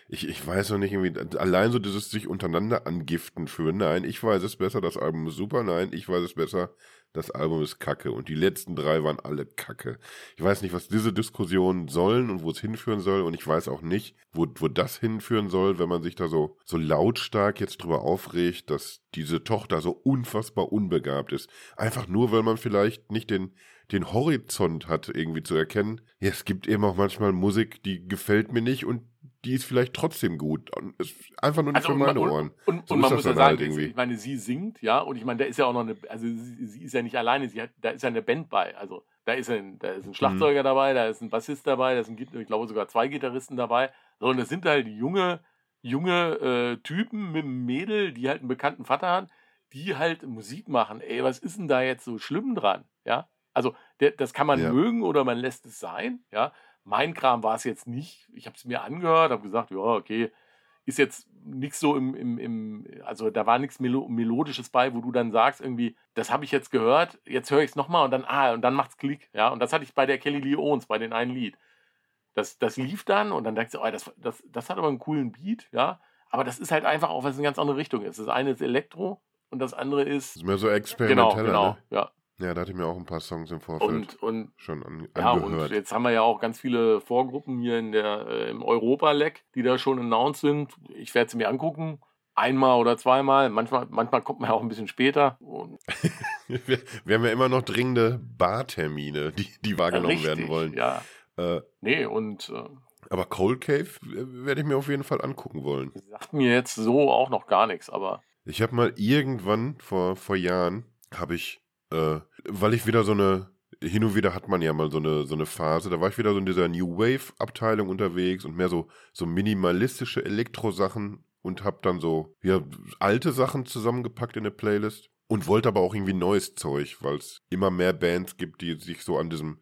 Ich, ich weiß noch nicht, irgendwie, allein so dieses sich untereinander angiften für, nein, ich weiß es besser, das Album ist super, nein, ich weiß es besser, das Album ist kacke. Und die letzten drei waren alle kacke. Ich weiß nicht, was diese Diskussionen sollen und wo es hinführen soll. Und ich weiß auch nicht, wo, wo das hinführen soll, wenn man sich da so, so lautstark jetzt drüber aufregt, dass diese Tochter so unfassbar unbegabt ist. Einfach nur, weil man vielleicht nicht den, den Horizont hat, irgendwie zu erkennen. Ja, es gibt eben auch manchmal Musik, die gefällt mir nicht und die ist vielleicht trotzdem gut. Und ist einfach nur nicht für Also und man- meine Ohren. Und, So und man muss ja sagen, halt ich meine, sie singt, ja, und ich meine, da ist ja auch noch eine, also sie, sie ist ja nicht alleine, sie hat, da ist ja eine Band bei. Also da ist ein, da ist Mhm. ein Schlagzeuger dabei, da ist ein Bassist dabei, da sind, ich glaube, sogar zwei Gitarristen dabei. So, und das sind halt junge, junge äh, Typen mit einem Mädel, die halt einen bekannten Vater haben, die halt Musik machen. Ey, was ist denn da jetzt so schlimm dran? Ja, also der, das kann man Ja. mögen oder man lässt es sein, ja. Mein Kram war es jetzt nicht. Ich habe es mir angehört, habe gesagt, ja, okay, ist jetzt nichts so im, im, im, also da war nichts Melo Melodisches bei, wo du dann sagst, irgendwie, das habe ich jetzt gehört, jetzt höre ich es nochmal und dann, ah, und dann macht's Klick. Ja, und das hatte ich bei der Kelly Lee Owens, bei den einen Lied. Das, das lief dann und dann dachte ich, oh, das, das, das hat aber einen coolen Beat, ja. Aber das ist halt einfach auch, was eine ganz andere Richtung ist. Das eine ist Elektro und das andere ist. Das ist mehr so Genau, experimenteller, genau, ne? ja. Ja, da hatte ich mir auch ein paar Songs im Vorfeld Und, und schon an, Ja, und jetzt haben wir ja auch ganz viele Vorgruppen hier in der, äh, im Europa-Leck, die da schon announced sind. Ich werde sie mir angucken. Einmal oder zweimal. Manchmal, manchmal kommt man ja auch ein bisschen später. Und wir, wir haben ja immer noch dringende Bartermine, die, die wahrgenommen werden Richtig, wollen. Ja. Äh, Nee, und äh, aber Cold Cave äh, werde ich mir auf jeden Fall angucken wollen. sagt mir jetzt so auch noch gar nichts, aber Ich habe mal irgendwann vor, vor Jahren, habe ich, äh, weil ich wieder so eine, hin und wieder hat man ja mal so eine, so eine Phase, da war ich wieder so in dieser New Wave Abteilung unterwegs und mehr so, so minimalistische Elektrosachen und habe dann so, ja, alte Sachen zusammengepackt in eine Playlist und wollte aber auch irgendwie neues Zeug, weil es immer mehr Bands gibt, die sich so an diesem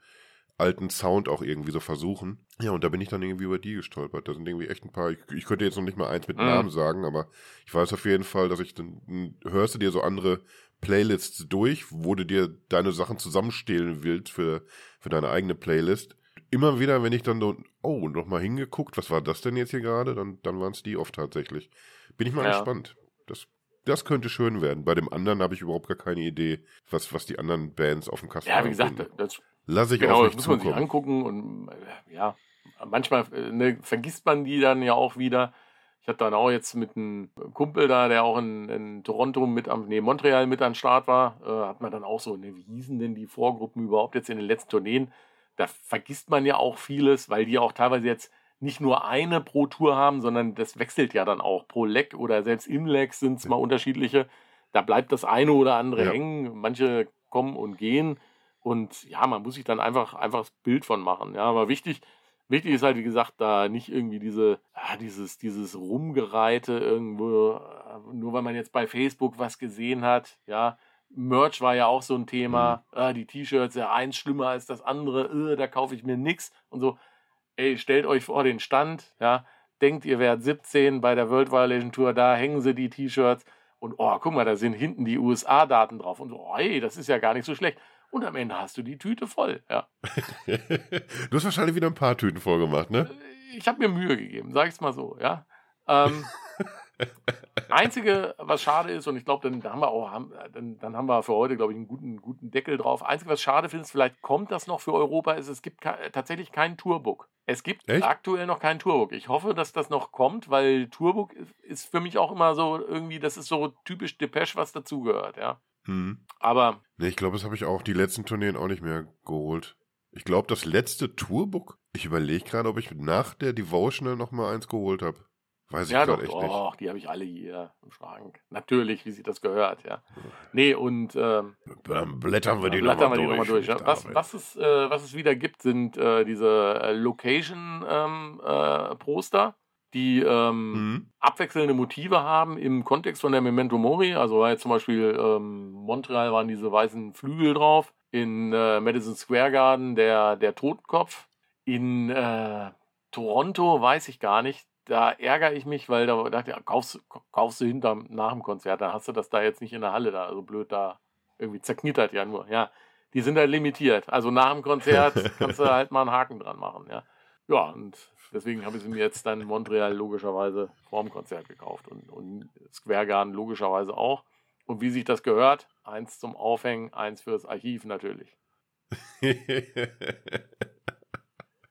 alten Sound auch irgendwie so versuchen. Ja, und da bin ich dann irgendwie über die gestolpert. Da sind irgendwie echt ein paar, ich, ich könnte jetzt noch nicht mal eins mit Mhm. Namen sagen, aber ich weiß auf jeden Fall, dass ich dann, m, hörst du dir so andere Playlists durch, wo du dir deine Sachen zusammenstehlen willst für, für deine eigene Playlist. Immer wieder, wenn ich dann so, oh, noch mal hingeguckt, was war das denn jetzt hier gerade, dann, dann waren es die oft tatsächlich. Bin ich mal Ja. gespannt. Das, das könnte schön werden. Bei dem anderen habe ich überhaupt gar keine Idee, was, was die anderen Bands auf dem Kasten ja, wie haben. gesagt, das, Lass ich genau, auf das mich muss man sich zukommen. angucken und äh, ja, manchmal äh, ne, vergisst man die dann ja auch wieder. Ich hatte dann auch jetzt mit einem Kumpel da, der auch in, in Toronto mit am, nee, Montreal mit am Start war, äh, hat man dann auch so, ne, wie hießen denn die Vorgruppen überhaupt jetzt in den letzten Tourneen? Da vergisst man ja auch vieles, weil die auch teilweise jetzt nicht nur eine pro Tour haben, sondern das wechselt ja dann auch pro Leck oder selbst im Leck sind es mal unterschiedliche. Da bleibt das eine oder andere Ja. hängen. Manche kommen und gehen. Und ja, man muss sich dann einfach, einfach das Bild von machen. Ja, aber wichtig, Wichtig ist halt, wie gesagt, da nicht irgendwie diese, ah, dieses, dieses Rumgereite irgendwo, äh, nur weil man jetzt bei Facebook was gesehen hat, ja. Merch war ja auch so ein Thema. Mhm. Ah, die T-Shirts, ja, eins schlimmer als das andere, äh, da kaufe ich mir nix und so. Ey, stellt euch vor den Stand, ja. Denkt, ihr wärt 17 bei der World Violation Tour, da hängen sie die T-Shirts und oh, guck mal, da sind hinten die USA-Daten drauf und so, oh, ey, das ist ja gar nicht so schlecht. Und am Ende hast du die Tüte voll, ja. du hast wahrscheinlich wieder ein paar Tüten voll gemacht, ne? Ich habe mir Mühe gegeben, sag ich's mal so, ja. Ähm, Einzige, was schade ist, und ich glaube, dann, dann, haben wir auch, haben, dann, dann, haben wir für heute, glaube ich, einen guten, guten Deckel drauf. Einzige, was schade finde, ist, vielleicht kommt das noch für Europa, ist, es gibt tatsächlich keinen Tourbook. Es gibt Echt? aktuell noch keinen Tourbook. Ich hoffe, dass das noch kommt, weil Tourbook ist, für mich auch immer so irgendwie, das ist so typisch Depeche, was dazugehört, ja. Hm. Aber. Nee, ich glaube, das habe ich auch die letzten Tourneen auch nicht mehr geholt. Ich glaube, das letzte Tourbook, ich überlege gerade, ob ich nach der Devotional noch mal eins geholt habe. Weiß ich ja, doch, echt doch, nicht. die habe ich alle hier im Schrank. Natürlich, wie sich das gehört, ja. Nee, und ähm, dann blättern wir die nochmal durch. Noch durch ja. was, was, es, äh, was es wieder gibt, sind äh, diese äh, Location-Poster, ähm, äh, die ähm, mhm. abwechselnde Motive haben im Kontext von der Memento Mori. Also war jetzt zum Beispiel ähm, Montreal waren diese weißen Flügel drauf. In äh, Madison Square Garden der, der Totenkopf. In äh, Toronto weiß ich gar nicht da ärgere ich mich, weil da dachte ich, kaufst, kaufst du hinterm, nach dem Konzert, dann hast du das da jetzt nicht in der Halle da, also blöd da irgendwie zerknittert ja nur, ja. Die sind halt limitiert. Also nach dem Konzert kannst du halt mal einen Haken dran machen, ja. Ja, und deswegen habe ich sie mir jetzt dann in Montreal logischerweise vorm Konzert gekauft und, und Square Garden logischerweise auch. Und wie sich das gehört, eins zum Aufhängen, eins fürs Archiv natürlich.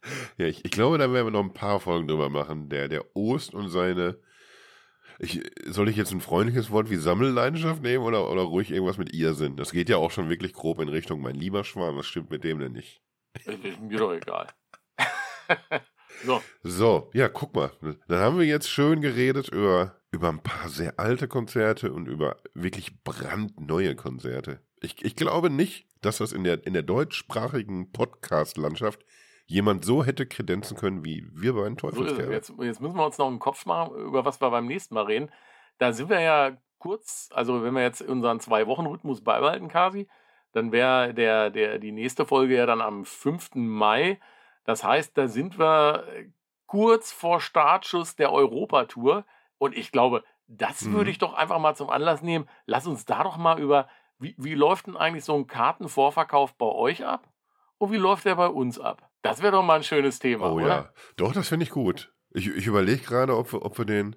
Ja, ich, ich, glaube, da werden wir noch ein paar Folgen drüber machen. Der, der Ost und seine. Ich, soll ich jetzt ein freundliches Wort wie Sammelleidenschaft nehmen oder, oder ruhig irgendwas mit ihr sind? Das geht ja auch schon wirklich grob in Richtung mein lieber Schwan. Was stimmt mit dem denn nicht? Ist mir doch egal. so. So, ja, guck mal. Dann haben wir jetzt schön geredet über, über ein paar sehr alte Konzerte und über wirklich brandneue Konzerte. Ich, ich glaube nicht, dass das in der, in der deutschsprachigen Podcast-Landschaft jemand so hätte kredenzen können wie wir bei den Teufelskerlen. So jetzt, jetzt müssen wir uns noch einen Kopf machen, über was wir beim nächsten Mal reden. Da sind wir ja kurz, also wenn wir jetzt unseren Zwei-Wochen-Rhythmus beibehalten, quasi, dann wäre der, der, die nächste Folge ja dann am 5. Mai. Das heißt, da sind wir kurz vor Startschuss der Europatour. Und ich glaube, das hm. würde ich doch einfach mal zum Anlass nehmen. Lass uns da doch mal über, wie, wie läuft denn eigentlich so ein Kartenvorverkauf bei euch ab? Und wie läuft der bei uns ab? Das wäre doch mal ein schönes Thema, oh, oder? Ja. Doch, das finde ich gut. Ich, ich überlege gerade, ob wir, ob wir den,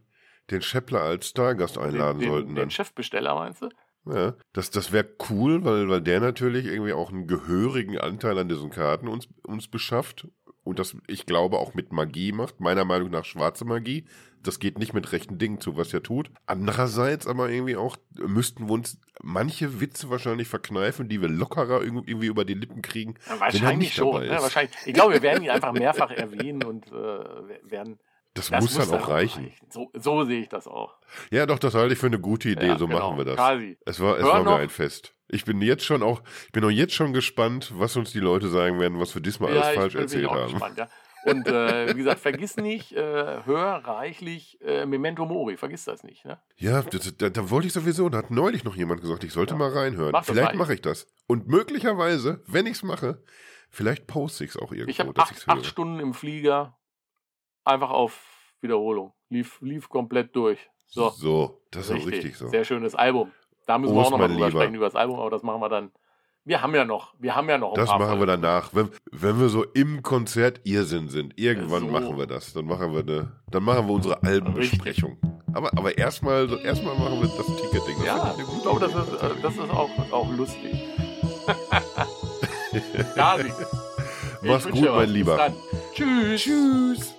den Scheppler als Stargast einladen den, sollten. Den, den Chefbesteller, meinst du? Ja, das, das wäre cool, weil, weil der natürlich irgendwie auch einen gehörigen Anteil an diesen Karten uns, uns beschafft und das, ich glaube, auch mit Magie macht. Meiner Meinung nach schwarze Magie. Das geht nicht mit rechten Dingen zu, was er tut. Andererseits aber irgendwie auch müssten wir uns manche Witze wahrscheinlich verkneifen, die wir lockerer irgendwie über die Lippen kriegen. Ja, wahrscheinlich schon. Ja, wahrscheinlich. Ich glaube, wir werden ihn einfach mehrfach erwähnen und äh, werden. Das, das muss, muss, dann auch reichen. reichen. So, so, sehe ich das auch. Ja, doch, das halte ich für eine gute Idee. Ja, so genau. machen wir das. Quasi. Es war, es war mir ein Fest. Ich bin jetzt schon auch, ich bin auch jetzt schon gespannt, was uns die Leute sagen werden, was wir diesmal ja, alles falsch bin, erzählt bin haben. Gespannt, ja. Und äh, wie gesagt, vergiss nicht, äh, hör reichlich äh, Memento Mori, vergiss das nicht. Ne? Ja, das, da, da, wollte ich sowieso, da hat neulich noch jemand gesagt, ich sollte ja. mal reinhören. Mach vielleicht mache ich das. Und möglicherweise, wenn ich es mache, vielleicht poste ich es auch irgendwo. Ich habe acht, acht Stunden im Flieger einfach auf Wiederholung. Lief, lief komplett durch. So, so das ist richtig. auch richtig so. Sehr schönes Album. Da müssen Prost, wir auch noch mal drüber sprechen, über das Album, aber das machen wir dann. Wir haben ja noch, wir haben ja noch. das machen Folgen. wir danach. Wenn, wenn wir so im Konzert Irrsinn sind, irgendwann so. machen wir das. Dann machen wir eine, dann machen wir unsere Albenbesprechung. Aber, aber erstmal, so, erstmal machen wir das Ticketing. ja, ich, ich glaube, das ist, äh, das ist auch, auch lustig. Mach's gut, mein Lieber. Tschüss. Tschüss.